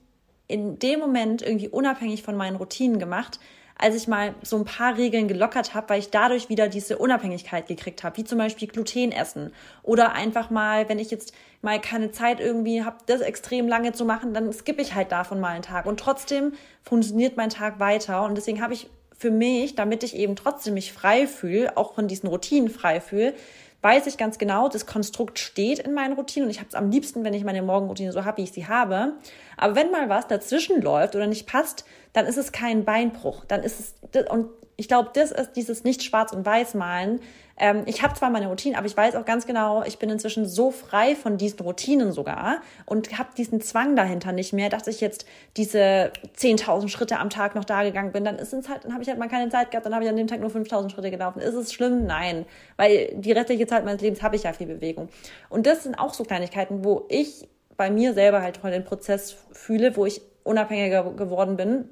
in dem Moment irgendwie unabhängig von meinen Routinen gemacht, als ich mal so ein paar Regeln gelockert habe, weil ich dadurch wieder diese Unabhängigkeit gekriegt habe, wie zum Beispiel Gluten essen oder einfach mal, wenn ich jetzt mal keine Zeit irgendwie habe, das extrem lange zu machen, dann skippe ich halt davon mal einen Tag. Und trotzdem funktioniert mein Tag weiter. Und deswegen habe ich für mich, damit ich eben trotzdem mich frei fühle, auch von diesen Routinen frei fühle, weiß ich ganz genau, das Konstrukt steht in meinen Routinen und ich habe es am liebsten, wenn ich meine Morgenroutine so habe, wie ich sie habe. Aber wenn mal was dazwischen läuft oder nicht passt, dann ist es kein Beinbruch. Dann ist es, und ich glaube, das ist dieses nicht schwarz und weiß malen, ähm, ich habe zwar meine Routinen, aber ich weiß auch ganz genau, ich bin inzwischen so frei von diesen Routinen sogar und habe diesen Zwang dahinter nicht mehr, dass ich jetzt diese 10.000 Schritte am Tag noch da gegangen bin. Dann ist es halt, dann habe ich halt mal keine Zeit gehabt, dann habe ich an dem Tag nur 5.000 Schritte gelaufen. Ist es schlimm? Nein, weil die restliche Zeit meines Lebens habe ich ja viel Bewegung. Und das sind auch so Kleinigkeiten, wo ich bei mir selber halt voll den Prozess fühle, wo ich unabhängiger geworden bin.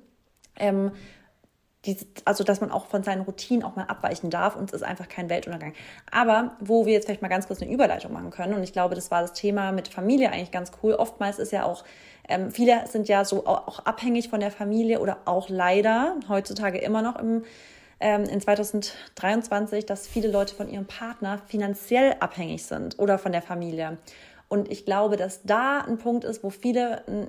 Ähm, die, also dass man auch von seinen Routinen auch mal abweichen darf und es ist einfach kein Weltuntergang. Aber wo wir jetzt vielleicht mal ganz kurz eine Überleitung machen können und ich glaube, das war das Thema mit Familie eigentlich ganz cool. Oftmals ist ja auch, ähm, viele sind ja so auch abhängig von der Familie oder auch leider heutzutage immer noch im ähm, in 2023, dass viele Leute von ihrem Partner finanziell abhängig sind oder von der Familie. Und ich glaube, dass da ein Punkt ist, wo viele äh,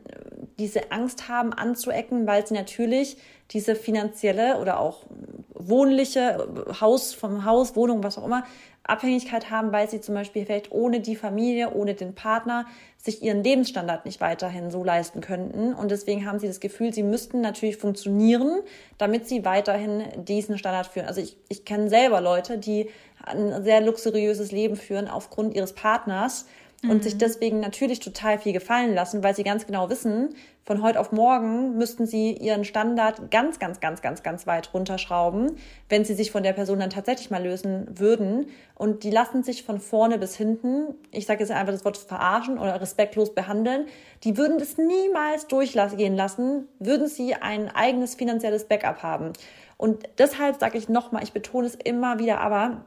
diese Angst haben anzuecken, weil sie natürlich diese finanzielle oder auch wohnliche Haus vom Haus, Wohnung, was auch immer, Abhängigkeit haben, weil sie zum Beispiel vielleicht ohne die Familie, ohne den Partner sich ihren Lebensstandard nicht weiterhin so leisten könnten. Und deswegen haben sie das Gefühl, sie müssten natürlich funktionieren, damit sie weiterhin diesen Standard führen. Also ich, ich kenne selber Leute, die ein sehr luxuriöses Leben führen aufgrund ihres Partners und mhm. sich deswegen natürlich total viel gefallen lassen, weil sie ganz genau wissen, von heute auf morgen müssten sie ihren Standard ganz, ganz, ganz, ganz, ganz weit runterschrauben, wenn sie sich von der Person dann tatsächlich mal lösen würden. Und die lassen sich von vorne bis hinten, ich sage jetzt einfach das Wort verarschen oder respektlos behandeln, die würden das niemals durchgehen lassen, würden sie ein eigenes finanzielles Backup haben. Und deshalb sage ich nochmal, ich betone es immer wieder, aber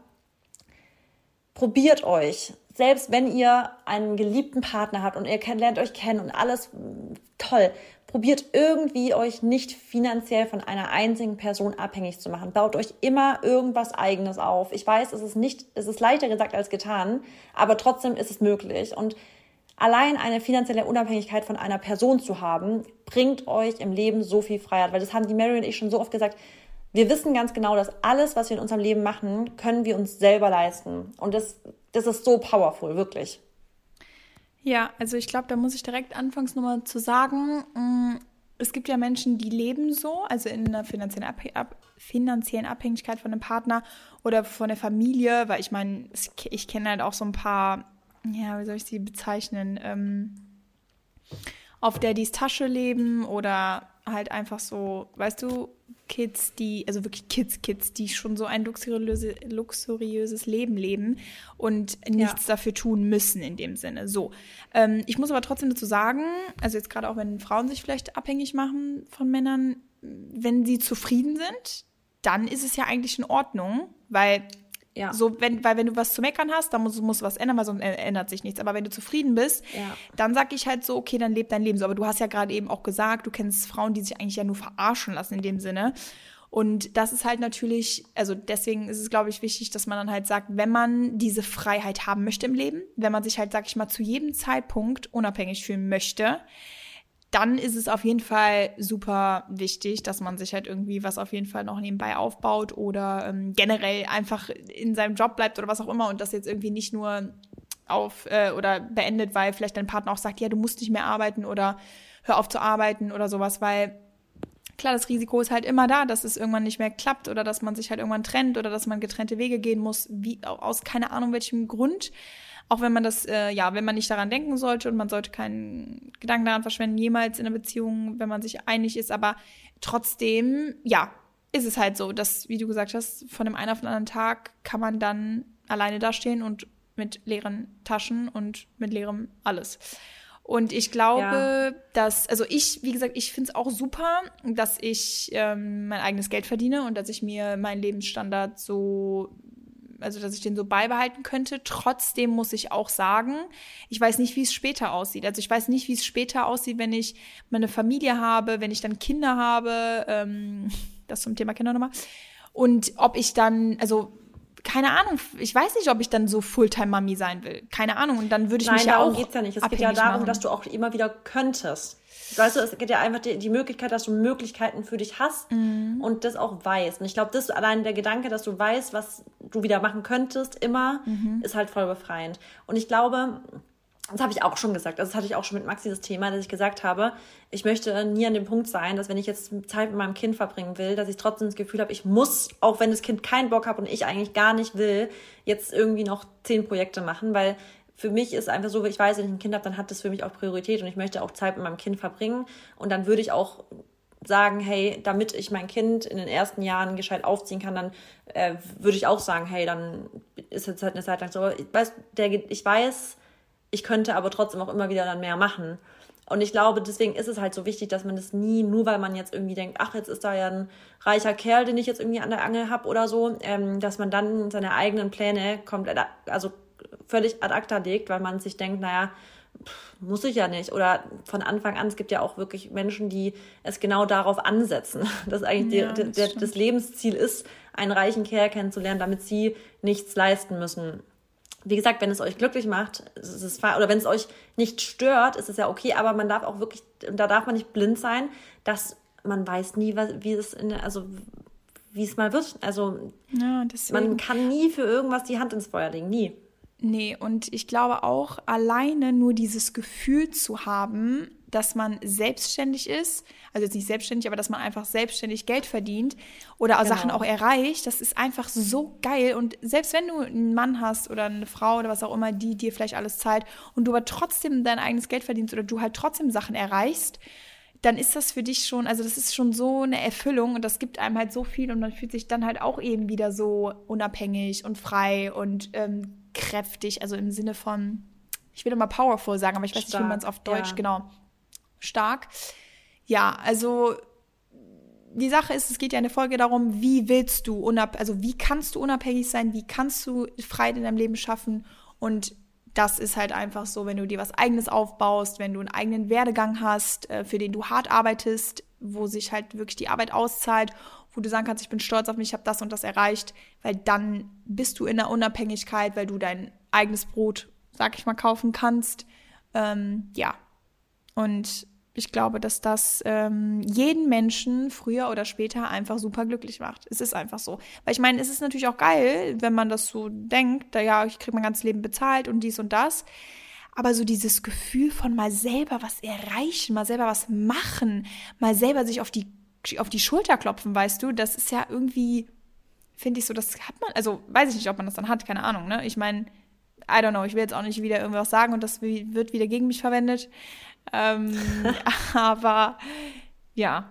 probiert euch. Selbst wenn ihr einen geliebten Partner habt und ihr lernt euch kennen und alles toll, probiert irgendwie euch nicht finanziell von einer einzigen Person abhängig zu machen. Baut euch immer irgendwas eigenes auf. Ich weiß, es ist nicht, es ist leichter gesagt als getan, aber trotzdem ist es möglich. Und allein eine finanzielle Unabhängigkeit von einer Person zu haben, bringt euch im Leben so viel Freiheit. Weil das haben die Mary und ich schon so oft gesagt. Wir wissen ganz genau, dass alles, was wir in unserem Leben machen, können wir uns selber leisten. Und das, das ist so powerful, wirklich. Ja, also ich glaube, da muss ich direkt anfangs nochmal zu sagen, mm, es gibt ja Menschen, die leben so, also in einer finanziellen, Abh ab finanziellen Abhängigkeit von einem Partner oder von der Familie, weil ich meine, ich kenne halt auch so ein paar, ja, wie soll ich sie bezeichnen, ähm, auf der Daddies Tasche leben oder halt einfach so, weißt du, Kids, die, also wirklich Kids, Kids, die schon so ein luxuriöse, luxuriöses Leben leben und nichts ja. dafür tun müssen in dem Sinne. So. Ähm, ich muss aber trotzdem dazu sagen, also jetzt gerade auch wenn Frauen sich vielleicht abhängig machen von Männern, wenn sie zufrieden sind, dann ist es ja eigentlich in Ordnung, weil ja. So, wenn, weil wenn du was zu meckern hast, dann musst, musst du was ändern, weil sonst ändert sich nichts. Aber wenn du zufrieden bist, ja. dann sag ich halt so, okay, dann leb dein Leben so. Aber du hast ja gerade eben auch gesagt, du kennst Frauen, die sich eigentlich ja nur verarschen lassen in dem Sinne. Und das ist halt natürlich, also deswegen ist es, glaube ich, wichtig, dass man dann halt sagt, wenn man diese Freiheit haben möchte im Leben, wenn man sich halt, sag ich mal, zu jedem Zeitpunkt unabhängig fühlen möchte, dann ist es auf jeden Fall super wichtig, dass man sich halt irgendwie was auf jeden Fall noch nebenbei aufbaut oder ähm, generell einfach in seinem Job bleibt oder was auch immer und das jetzt irgendwie nicht nur auf äh, oder beendet, weil vielleicht dein Partner auch sagt, ja, du musst nicht mehr arbeiten oder hör auf zu arbeiten oder sowas, weil klar, das Risiko ist halt immer da, dass es irgendwann nicht mehr klappt oder dass man sich halt irgendwann trennt oder dass man getrennte Wege gehen muss, wie aus keine Ahnung welchem Grund. Auch wenn man das, äh, ja, wenn man nicht daran denken sollte und man sollte keinen Gedanken daran verschwenden, jemals in einer Beziehung, wenn man sich einig ist, aber trotzdem, ja, ist es halt so, dass, wie du gesagt hast, von dem einen auf den anderen Tag kann man dann alleine dastehen und mit leeren Taschen und mit leerem alles. Und ich glaube, ja. dass, also ich, wie gesagt, ich finde es auch super, dass ich ähm, mein eigenes Geld verdiene und dass ich mir meinen Lebensstandard so also dass ich den so beibehalten könnte. Trotzdem muss ich auch sagen, ich weiß nicht, wie es später aussieht. Also ich weiß nicht, wie es später aussieht, wenn ich meine Familie habe, wenn ich dann Kinder habe. Ähm, das zum Thema Kinder nochmal. Und ob ich dann, also keine Ahnung, ich weiß nicht, ob ich dann so Fulltime-Mami sein will. Keine Ahnung. Und dann würde ich Nein, mich ja auch. Nein, darum geht's ja nicht. Es geht ja darum, machen. dass du auch immer wieder könntest. Weißt du, es geht ja einfach die, die Möglichkeit, dass du Möglichkeiten für dich hast mhm. und das auch weißt. Und ich glaube, das allein der Gedanke, dass du weißt, was du wieder machen könntest, immer, mhm. ist halt voll befreiend. Und ich glaube, das habe ich auch schon gesagt, also das hatte ich auch schon mit Maxi das Thema, dass ich gesagt habe, ich möchte nie an dem Punkt sein, dass wenn ich jetzt Zeit mit meinem Kind verbringen will, dass ich trotzdem das Gefühl habe, ich muss, auch wenn das Kind keinen Bock hat und ich eigentlich gar nicht will, jetzt irgendwie noch zehn Projekte machen, weil für mich ist einfach so, ich weiß, wenn ich ein Kind habe, dann hat das für mich auch Priorität und ich möchte auch Zeit mit meinem Kind verbringen. Und dann würde ich auch sagen, hey, damit ich mein Kind in den ersten Jahren gescheit aufziehen kann, dann äh, würde ich auch sagen, hey, dann ist jetzt halt eine Zeit lang so. Ich weiß, der, ich weiß, ich könnte aber trotzdem auch immer wieder dann mehr machen. Und ich glaube, deswegen ist es halt so wichtig, dass man das nie, nur weil man jetzt irgendwie denkt, ach, jetzt ist da ja ein reicher Kerl, den ich jetzt irgendwie an der Angel habe oder so, ähm, dass man dann seine eigenen Pläne komplett, also völlig ad acta legt, weil man sich denkt, naja, muss ich ja nicht. Oder von Anfang an, es gibt ja auch wirklich Menschen, die es genau darauf ansetzen, dass eigentlich ja, die, das, das Lebensziel ist, einen reichen Kerl kennenzulernen, damit sie nichts leisten müssen. Wie gesagt, wenn es euch glücklich macht, ist es oder wenn es euch nicht stört, ist es ja okay, aber man darf auch wirklich, da darf man nicht blind sein, dass man weiß nie, wie es in, also wie es mal wird. Also ja, man kann nie für irgendwas die Hand ins Feuer legen, nie. Nee, und ich glaube auch, alleine nur dieses Gefühl zu haben, dass man selbstständig ist, also jetzt nicht selbstständig, aber dass man einfach selbstständig Geld verdient oder genau. Sachen auch erreicht, das ist einfach so geil. Und selbst wenn du einen Mann hast oder eine Frau oder was auch immer, die dir vielleicht alles zahlt und du aber trotzdem dein eigenes Geld verdienst oder du halt trotzdem Sachen erreichst, dann ist das für dich schon, also das ist schon so eine Erfüllung und das gibt einem halt so viel und man fühlt sich dann halt auch eben wieder so unabhängig und frei und ähm, kräftig, also im Sinne von, ich will immer powerful sagen, aber ich weiß Stark, nicht, wie man es auf Deutsch, ja. genau, stark. Ja, also die Sache ist, es geht ja in der Folge darum, wie willst du, also wie kannst du unabhängig sein, wie kannst du Freiheit in deinem Leben schaffen und das ist halt einfach so, wenn du dir was eigenes aufbaust, wenn du einen eigenen Werdegang hast, äh, für den du hart arbeitest, wo sich halt wirklich die Arbeit auszahlt, wo du sagen kannst, ich bin stolz auf mich, ich habe das und das erreicht, weil dann bist du in der Unabhängigkeit, weil du dein eigenes Brot, sag ich mal, kaufen kannst. Ähm, ja. Und ich glaube, dass das ähm, jeden Menschen früher oder später einfach super glücklich macht. Es ist einfach so. Weil ich meine, es ist natürlich auch geil, wenn man das so denkt, da ja, ich kriege mein ganzes Leben bezahlt und dies und das. Aber so dieses Gefühl von mal selber was erreichen, mal selber was machen, mal selber sich auf die, auf die Schulter klopfen, weißt du, das ist ja irgendwie, finde ich so, das hat man, also weiß ich nicht, ob man das dann hat, keine Ahnung, ne? Ich meine, I don't know, ich will jetzt auch nicht wieder irgendwas sagen und das wird wieder gegen mich verwendet. Ähm, aber ja.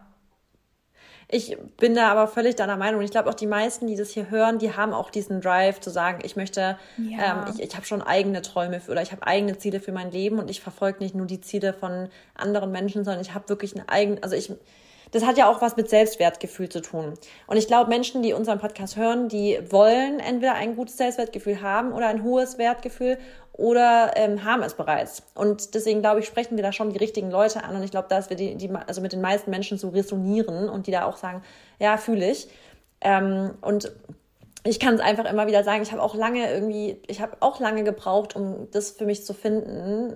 Ich bin da aber völlig deiner Meinung. Ich glaube auch die meisten, die das hier hören, die haben auch diesen Drive zu sagen, ich möchte, ja. ähm, ich, ich habe schon eigene Träume für, oder ich habe eigene Ziele für mein Leben und ich verfolge nicht nur die Ziele von anderen Menschen, sondern ich habe wirklich ein eigen, also ich, das hat ja auch was mit Selbstwertgefühl zu tun. Und ich glaube, Menschen, die unseren Podcast hören, die wollen entweder ein gutes Selbstwertgefühl haben oder ein hohes Wertgefühl oder ähm, haben es bereits. Und deswegen glaube ich, sprechen wir da schon die richtigen Leute an. Und ich glaube, dass wir die, die, also mit den meisten Menschen so resonieren und die da auch sagen, ja, fühle ich. Ähm, und ich kann es einfach immer wieder sagen, ich habe auch lange irgendwie, ich habe auch lange gebraucht, um das für mich zu finden,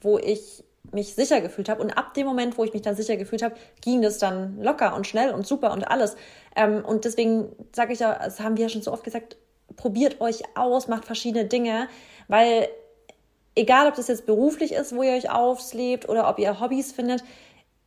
wo ich mich sicher gefühlt habe. Und ab dem Moment, wo ich mich dann sicher gefühlt habe, ging das dann locker und schnell und super und alles. Ähm, und deswegen sage ich ja, das haben wir ja schon so oft gesagt, probiert euch aus, macht verschiedene Dinge, weil egal, ob das jetzt beruflich ist, wo ihr euch auslebt oder ob ihr Hobbys findet,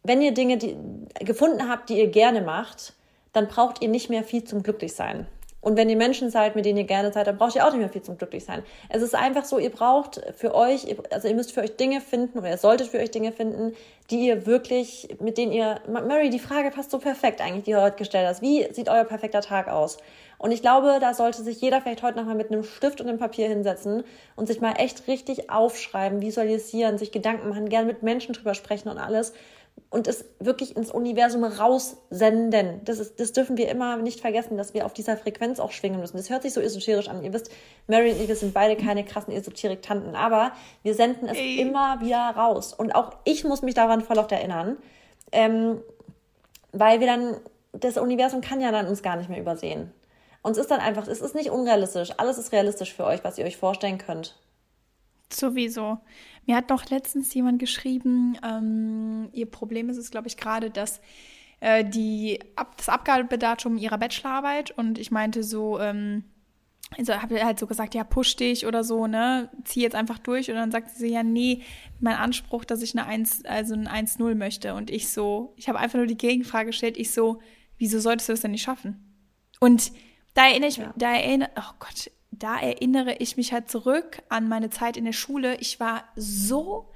wenn ihr Dinge die, gefunden habt, die ihr gerne macht, dann braucht ihr nicht mehr viel zum Glücklichsein. Und wenn ihr Menschen seid, mit denen ihr gerne seid, dann braucht ihr auch nicht mehr viel zum Glücklichsein. Es ist einfach so, ihr braucht für euch, also ihr müsst für euch Dinge finden oder ihr solltet für euch Dinge finden, die ihr wirklich, mit denen ihr, Mary, die Frage passt so perfekt eigentlich, die du heute gestellt hast. Wie sieht euer perfekter Tag aus? Und ich glaube, da sollte sich jeder vielleicht heute nochmal mit einem Stift und einem Papier hinsetzen und sich mal echt richtig aufschreiben, visualisieren, sich Gedanken machen, gerne mit Menschen drüber sprechen und alles und es wirklich ins Universum raussenden. Das, ist, das dürfen wir immer nicht vergessen, dass wir auf dieser Frequenz auch schwingen müssen. Das hört sich so esoterisch an. Ihr wisst, Mary und ich, wir sind beide keine krassen Esoterik-Tanten, aber wir senden es Ey. immer wieder raus. Und auch ich muss mich daran voll oft erinnern, ähm, weil wir dann, das Universum kann ja dann uns gar nicht mehr übersehen. Und es ist dann einfach, es ist nicht unrealistisch. Alles ist realistisch für euch, was ihr euch vorstellen könnt. Sowieso. Mir hat doch letztens jemand geschrieben, ähm, ihr Problem ist es, glaube ich, gerade, dass äh, die, ab, das Abgabedatum ihrer Bachelorarbeit und ich meinte so, ähm, also habe halt so gesagt, ja, push dich oder so, ne, zieh jetzt einfach durch und dann sagt sie ja, nee, mein Anspruch, dass ich eine 1, also ein 1-0 möchte und ich so, ich habe einfach nur die Gegenfrage gestellt, ich so, wieso solltest du das denn nicht schaffen? Und da erinnere ich, ja. da erinnere, oh Gott, da erinnere ich mich halt zurück an meine Zeit in der Schule. Ich war so,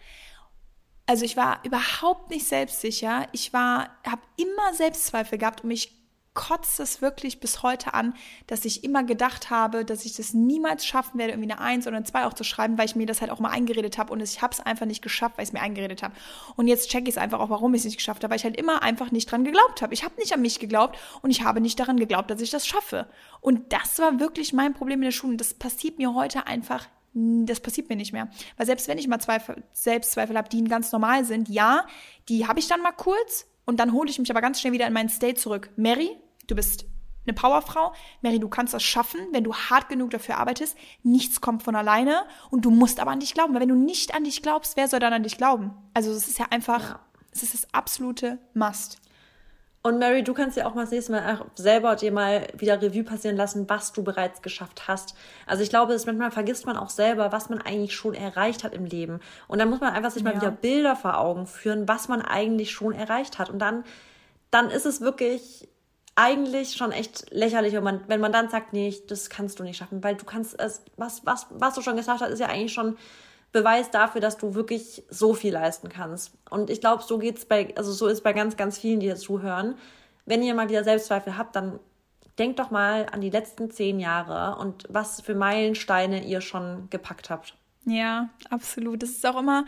also ich war überhaupt nicht selbstsicher. Ich war, habe immer Selbstzweifel gehabt und mich kotzt es wirklich bis heute an, dass ich immer gedacht habe, dass ich das niemals schaffen werde, irgendwie eine Eins oder eine Zwei auch zu schreiben, weil ich mir das halt auch mal eingeredet habe und ich habe es einfach nicht geschafft, weil ich es mir eingeredet habe. Und jetzt checke ich es einfach auch, warum ich es nicht geschafft habe, weil ich halt immer einfach nicht dran geglaubt habe. Ich habe nicht an mich geglaubt und ich habe nicht daran geglaubt, dass ich das schaffe. Und das war wirklich mein Problem in der Schule. Das passiert mir heute einfach das passiert mir nicht mehr. Weil selbst wenn ich mal Zweifel, Selbstzweifel habe, die ganz normal sind, ja, die habe ich dann mal kurz und dann hole ich mich aber ganz schnell wieder in meinen State zurück. Mary, Du bist eine Powerfrau. Mary, du kannst das schaffen, wenn du hart genug dafür arbeitest. Nichts kommt von alleine und du musst aber an dich glauben. Weil wenn du nicht an dich glaubst, wer soll dann an dich glauben? Also es ist ja einfach, ja. es ist das absolute Must. Und Mary, du kannst ja auch mal das nächste Mal selber dir mal wieder Revue passieren lassen, was du bereits geschafft hast. Also ich glaube, dass manchmal vergisst man auch selber, was man eigentlich schon erreicht hat im Leben. Und dann muss man einfach sich ja. mal wieder Bilder vor Augen führen, was man eigentlich schon erreicht hat. Und dann, dann ist es wirklich eigentlich schon echt lächerlich, wenn man, wenn man dann sagt, nee, das kannst du nicht schaffen, weil du kannst es, was, was, was du schon gesagt hast, ist ja eigentlich schon Beweis dafür, dass du wirklich so viel leisten kannst. Und ich glaube, so geht's bei, also so ist bei ganz, ganz vielen, die jetzt zuhören. Wenn ihr mal wieder Selbstzweifel habt, dann denkt doch mal an die letzten zehn Jahre und was für Meilensteine ihr schon gepackt habt. Ja, absolut. Das ist auch immer,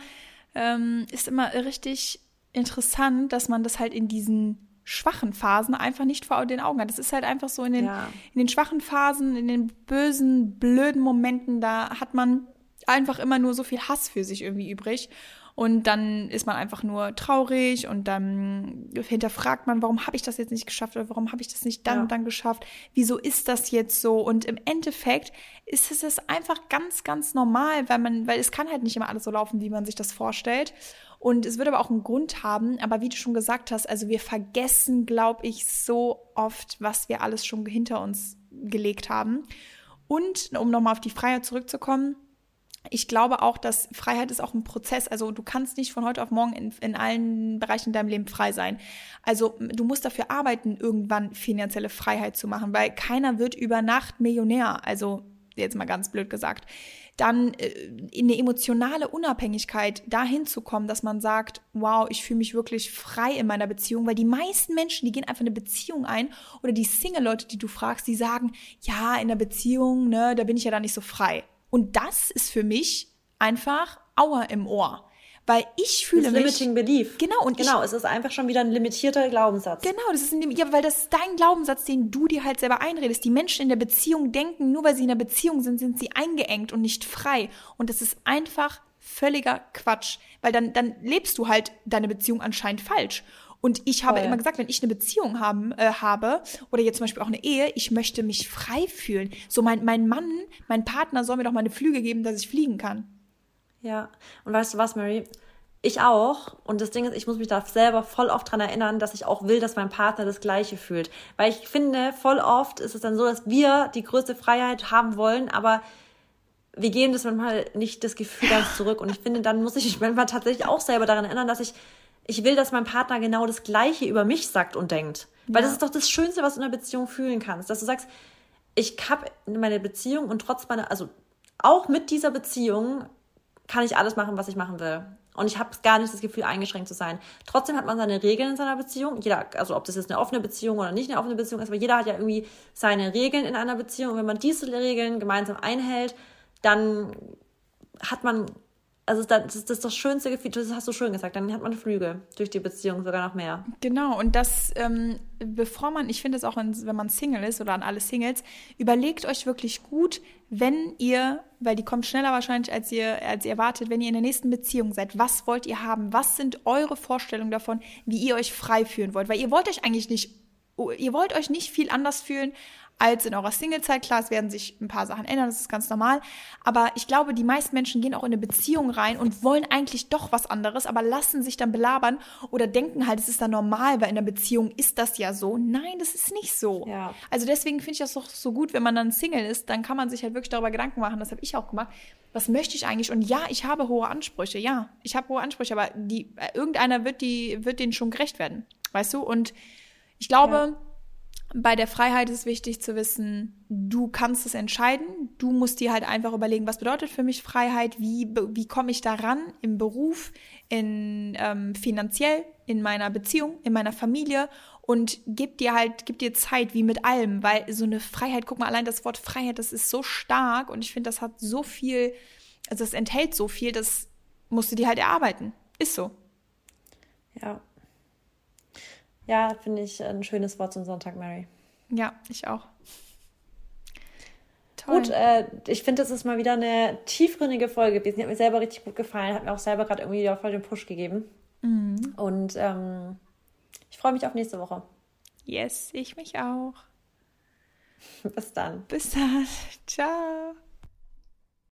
ähm, ist immer richtig interessant, dass man das halt in diesen schwachen Phasen einfach nicht vor den Augen hat. Das ist halt einfach so in den, ja. in den schwachen Phasen, in den bösen, blöden Momenten, da hat man einfach immer nur so viel Hass für sich irgendwie übrig. Und dann ist man einfach nur traurig und dann hinterfragt man, warum habe ich das jetzt nicht geschafft oder warum habe ich das nicht dann ja. und dann geschafft? Wieso ist das jetzt so? Und im Endeffekt ist es das einfach ganz, ganz normal, weil man, weil es kann halt nicht immer alles so laufen, wie man sich das vorstellt. Und es wird aber auch einen Grund haben. Aber wie du schon gesagt hast, also wir vergessen, glaube ich, so oft, was wir alles schon hinter uns gelegt haben. Und um nochmal auf die Freiheit zurückzukommen, ich glaube auch, dass Freiheit ist auch ein Prozess. Also du kannst nicht von heute auf morgen in, in allen Bereichen in deinem Leben frei sein. Also du musst dafür arbeiten, irgendwann finanzielle Freiheit zu machen, weil keiner wird über Nacht Millionär. Also jetzt mal ganz blöd gesagt. Dann äh, in eine emotionale Unabhängigkeit dahin zu kommen, dass man sagt, wow, ich fühle mich wirklich frei in meiner Beziehung, weil die meisten Menschen, die gehen einfach eine Beziehung ein oder die Single-Leute, die du fragst, die sagen, ja, in der Beziehung, ne, da bin ich ja da nicht so frei. Und das ist für mich einfach Auer im Ohr. Weil ich fühle das mich. Limiting Belief. Genau, und genau, ich, es ist einfach schon wieder ein limitierter Glaubenssatz. Genau, das ist ein, ja, weil das ist dein Glaubenssatz, den du dir halt selber einredest. Die Menschen in der Beziehung denken, nur weil sie in der Beziehung sind, sind sie eingeengt und nicht frei. Und das ist einfach völliger Quatsch. Weil dann, dann lebst du halt deine Beziehung anscheinend falsch. Und ich habe Voll. immer gesagt, wenn ich eine Beziehung haben, äh, habe oder jetzt zum Beispiel auch eine Ehe, ich möchte mich frei fühlen. So mein, mein Mann, mein Partner soll mir doch mal eine Flüge geben, dass ich fliegen kann. Ja, und weißt du was, Mary? Ich auch. Und das Ding ist, ich muss mich da selber voll oft dran erinnern, dass ich auch will, dass mein Partner das Gleiche fühlt. Weil ich finde, voll oft ist es dann so, dass wir die größte Freiheit haben wollen, aber wir geben das manchmal nicht das Gefühl ganz zurück. Und ich finde, dann muss ich mich manchmal tatsächlich auch selber daran erinnern, dass ich ich will, dass mein Partner genau das Gleiche über mich sagt und denkt. Weil ja. das ist doch das Schönste, was du in einer Beziehung fühlen kannst. Dass du sagst, ich habe meine Beziehung und trotz meiner, also auch mit dieser Beziehung kann ich alles machen, was ich machen will. Und ich habe gar nicht das Gefühl, eingeschränkt zu sein. Trotzdem hat man seine Regeln in seiner Beziehung. Jeder, also ob das jetzt eine offene Beziehung oder nicht eine offene Beziehung ist, aber jeder hat ja irgendwie seine Regeln in einer Beziehung. Und wenn man diese Regeln gemeinsam einhält, dann hat man also das ist das schönste Gefühl, das hast du schön gesagt, dann hat man Flüge durch die Beziehung sogar noch mehr. Genau, und das, ähm, bevor man, ich finde es auch, wenn man Single ist oder an alle Singles, überlegt euch wirklich gut, wenn ihr, weil die kommt schneller wahrscheinlich, als ihr, als ihr erwartet, wenn ihr in der nächsten Beziehung seid, was wollt ihr haben? Was sind eure Vorstellungen davon, wie ihr euch frei fühlen wollt? Weil ihr wollt euch eigentlich nicht, ihr wollt euch nicht viel anders fühlen, als in eurer Singlezeit. Klar, es werden sich ein paar Sachen ändern, das ist ganz normal. Aber ich glaube, die meisten Menschen gehen auch in eine Beziehung rein und wollen eigentlich doch was anderes, aber lassen sich dann belabern oder denken halt, es ist dann normal, weil in einer Beziehung ist das ja so. Nein, das ist nicht so. Ja. Also deswegen finde ich das doch so gut, wenn man dann Single ist, dann kann man sich halt wirklich darüber Gedanken machen. Das habe ich auch gemacht. Was möchte ich eigentlich? Und ja, ich habe hohe Ansprüche. Ja, ich habe hohe Ansprüche, aber die, äh, irgendeiner wird die, wird denen schon gerecht werden. Weißt du? Und ich glaube, ja bei der Freiheit ist wichtig zu wissen, du kannst es entscheiden. Du musst dir halt einfach überlegen, was bedeutet für mich Freiheit? Wie, wie komme ich daran im Beruf, in ähm, finanziell, in meiner Beziehung, in meiner Familie und gib dir halt, gib dir Zeit, wie mit allem, weil so eine Freiheit, guck mal, allein das Wort Freiheit, das ist so stark und ich finde, das hat so viel, also es enthält so viel, das musst du dir halt erarbeiten. Ist so. Ja, ja, finde ich ein schönes Wort zum Sonntag, Mary. Ja, ich auch. Toll. Gut, äh, ich finde, das ist mal wieder eine tiefgründige Folge gewesen. Die hat mir selber richtig gut gefallen, hat mir auch selber gerade irgendwie voll den Push gegeben. Mhm. Und ähm, ich freue mich auf nächste Woche. Yes, ich mich auch. Bis dann. Bis dann. Ciao.